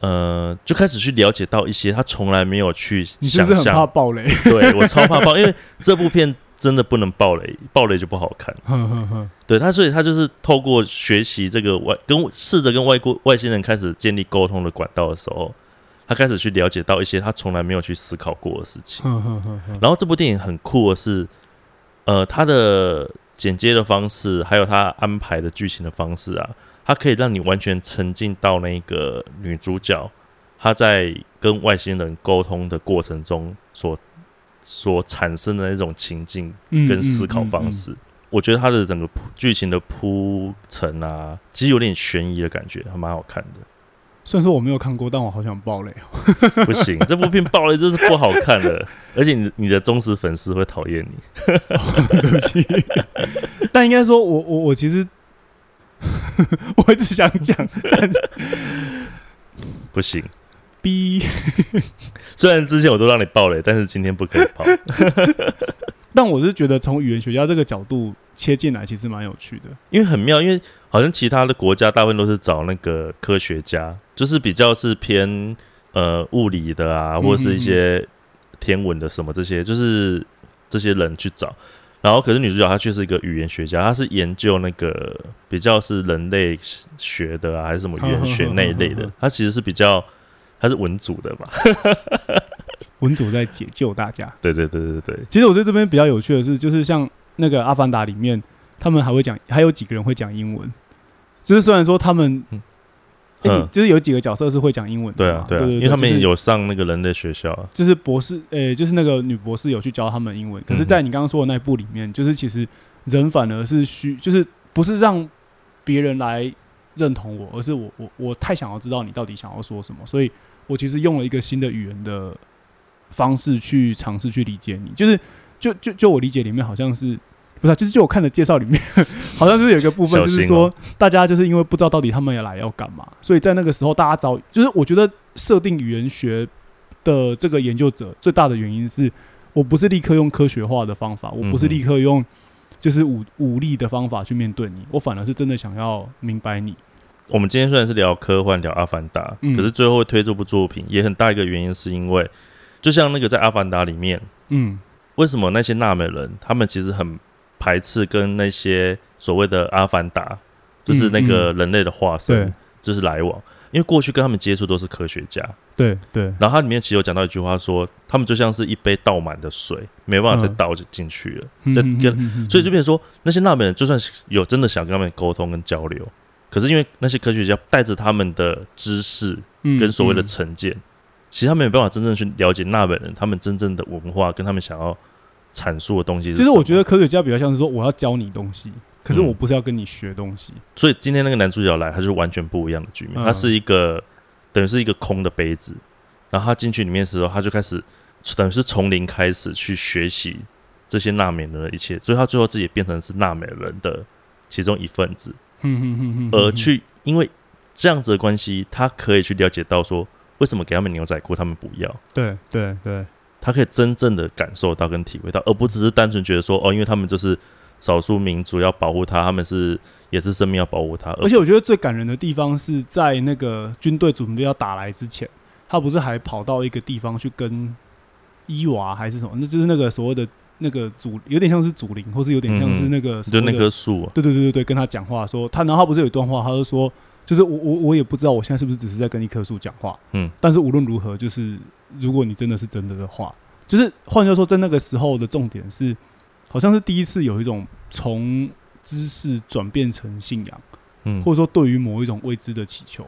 Speaker 3: 呃，就开始去了解到一些他从来没有去想
Speaker 2: 你是不是很怕
Speaker 3: 象。
Speaker 2: 暴雷？
Speaker 3: 对我超怕暴，因为这部片真的不能暴雷，暴雷就不好看。对他，所以他就是透过学习这个外跟试着跟外国外星人开始建立沟通的管道的时候，他开始去了解到一些他从来没有去思考过的事情。然后这部电影很酷的是，呃，它的剪接的方式，还有他安排的剧情的方式啊，它可以让你完全沉浸到那个女主角她在跟外星人沟通的过程中所所产生的那种情境
Speaker 2: 嗯
Speaker 3: 跟思考方。
Speaker 2: 嗯嗯嗯
Speaker 3: 式。我觉得它的整个剧情的铺陈啊，其实有点悬疑的感觉，还蛮好看的。
Speaker 2: 虽然说我没有看过，但我好想爆雷哦。
Speaker 3: 不行，这部片爆雷就是不好看了，而且你你的忠实粉丝会讨厌你。
Speaker 2: 对不起，但应该说我我我其实我一直想讲，但
Speaker 3: 不行，
Speaker 2: 逼，
Speaker 3: 虽然之前我都让你爆雷，但是今天不可以爆。
Speaker 2: 但我是觉得从语言学家这个角度切进来，其实蛮有趣的。
Speaker 3: 因为很妙，因为好像其他的国家大部分都是找那个科学家，就是比较是偏呃物理的啊，或者是一些天文的什么这些，就是这些人去找。然后，可是女主角她却是一个语言学家，她是研究那个比较是人类学的啊，还是什么语言学那一类的。她其实是比较，她是文组的嘛。
Speaker 2: 文组在解救大家。
Speaker 3: 对对对对对，
Speaker 2: 其实我觉得这边比较有趣的是，就是像那个《阿凡达》里面，他们还会讲，还有几个人会讲英文。就是虽然说他们，
Speaker 3: 嗯
Speaker 2: 欸
Speaker 3: 嗯
Speaker 2: 就是有几个角色是会讲英文的，
Speaker 3: 对啊对啊，因为他们有上那个人类学校啊。
Speaker 2: 就是博士，诶、就是那个女博士有去教他们英文。可是，
Speaker 3: 嗯
Speaker 2: 在你刚刚说的那一部里面，就是其实人反而是需，就是不是让别人来认同我，而是我我我太想要知道你到底想要说什么，所以我其实用了一个新的语言的方式去尝试去理解你。就是就就就我理解里面好像是。不是、啊，就是就我看的介绍里面，好像是有一个部分，就是说
Speaker 3: 哦
Speaker 2: 大家就是因为不知道到底他们要来要干嘛，所以在那个时候大家找，就是我觉得设定语言学的这个研究者最大的原因是我不是立刻用科学化的方法，我不是立刻用就是武武力的方法去面对你，我反而是真的想要明白你。
Speaker 3: 我们今天虽然是聊科幻、聊《阿凡达》
Speaker 2: 嗯。
Speaker 3: 可是最后会推这部作品，也很大一个原因是因为，就像那个在《阿凡达》里面，
Speaker 2: 嗯。
Speaker 3: 为什么那些纳美人他们其实很排斥跟那些所谓的阿凡达，就是那个人类的化身，就是来往，因为过去跟他们接触都是科学家，
Speaker 2: 对对，
Speaker 3: 然后它里面其实有讲到一句话说，他们就像是一杯倒满的水，没办法再
Speaker 2: 嗯。
Speaker 3: 倒进去了。在
Speaker 2: 嗯
Speaker 3: 跟所以就变成说，那些纳美人就算是有真的想跟他们沟通跟交流，可是因为那些科学家带着他们的知识
Speaker 2: 嗯
Speaker 3: 跟所谓的
Speaker 2: 嗯
Speaker 3: 成见，其实他们没办法真正去了解纳美人他们真正的文化跟他们想要阐述的东西是什么。
Speaker 2: 其实我觉得科学家比较像是说我要教你东西，可是
Speaker 3: 嗯
Speaker 2: 我不是要跟你学东西。
Speaker 3: 所以今天那个男主角来，他就是完全不一样的局面。
Speaker 2: 嗯
Speaker 3: 他是一个等于是一个空的杯子，然后他进去里面的时候，他就开始等于是从零开始去学习这些纳美人的一切，所以他最后自己变成是纳美人的其中一份子，
Speaker 2: 嗯嗯嗯嗯，
Speaker 3: 而去因为这样子的关系，他可以去了解到说为什么给他们牛仔裤他们不要。
Speaker 2: 对对对，
Speaker 3: 他可以真正的感受到跟体会到，而不只是单纯觉得说哦，因为他们就是少数民族要保护他，他们是也是生命要保护他，
Speaker 2: 而且我觉得最感人的地方是在那个军队准备要打来之前，他不是还跑到一个地方去跟伊娃还是什么，那就是那个所谓的那个祖，有点像是祖灵，或是有点像是那个所
Speaker 3: 就那棵树、啊，
Speaker 2: 对对对对对，跟他讲话说他，然后他不是有一段话，他就说，就是我我我也不知道我现在是不是只是在跟一棵树讲话，
Speaker 3: 嗯，
Speaker 2: 但是无论如何，就是如果你真的是真的的话，就是换句话说，在那个时候的重点是，好像是第一次有一种从知识转变成信仰，
Speaker 3: 嗯，
Speaker 2: 或者说对于某一种未知的祈求，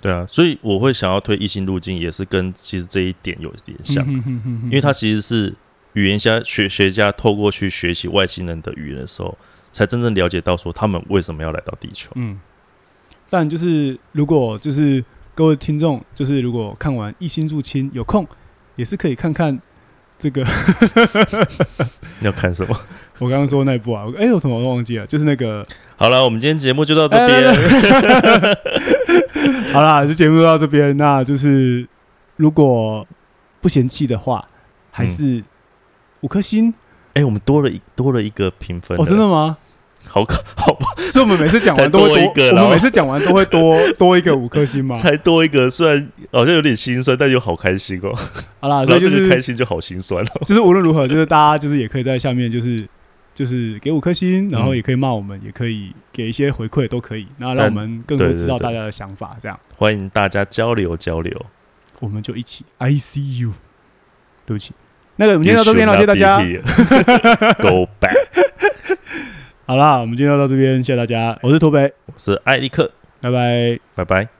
Speaker 3: 对啊，所以我会想要推异星路径，也是跟其实这一点有点像，
Speaker 2: 嗯哼哼哼哼
Speaker 3: 因为它其实是语言家学学家透过去学习外星人的语言的时候，才真正了解到说他们为什么要来到地球。
Speaker 2: 嗯，但就是如果就是各位听众，就是如果看完《异星入侵》有空，也是可以看看这个你
Speaker 3: 要看什么？
Speaker 2: 我刚刚说那一部啊，哎、我怎么忘记了？就是那个，
Speaker 3: 好了，我们今天节目就到这
Speaker 2: 哎
Speaker 3: 边。
Speaker 2: 好啦，这节目就到这边。那就是如果不嫌弃的话，还
Speaker 3: 嗯
Speaker 2: 是五颗星、
Speaker 3: 哎、我们多了一多了一个评分
Speaker 2: 哦，真的吗？
Speaker 3: 好可好吧，
Speaker 2: 所以我们每次讲完都会
Speaker 3: 多一个
Speaker 2: 我们每次讲完都会多 多一个五颗星吗？
Speaker 3: 才多一个，虽然好像有点心酸，但又好开心哦。
Speaker 2: 好啦，所以就是
Speaker 3: 开心就好心酸哦。
Speaker 2: 就是无论如何，就是大家就是也可以在下面就是就是给五颗星，然后
Speaker 3: 嗯
Speaker 2: 也可以骂我们，也可以给一些回馈，都可以，然后让我们更多知道大家的想法。这样，
Speaker 3: 欢迎大家交流交流。
Speaker 2: 我们就一起 I see you。对不起，那个我们今天到这边了，谢谢大家。
Speaker 3: Go back。
Speaker 2: 好啦，我们今天就到这边，谢谢大家，我是土北，
Speaker 3: 我是艾利克，
Speaker 2: 拜拜。
Speaker 3: 拜拜。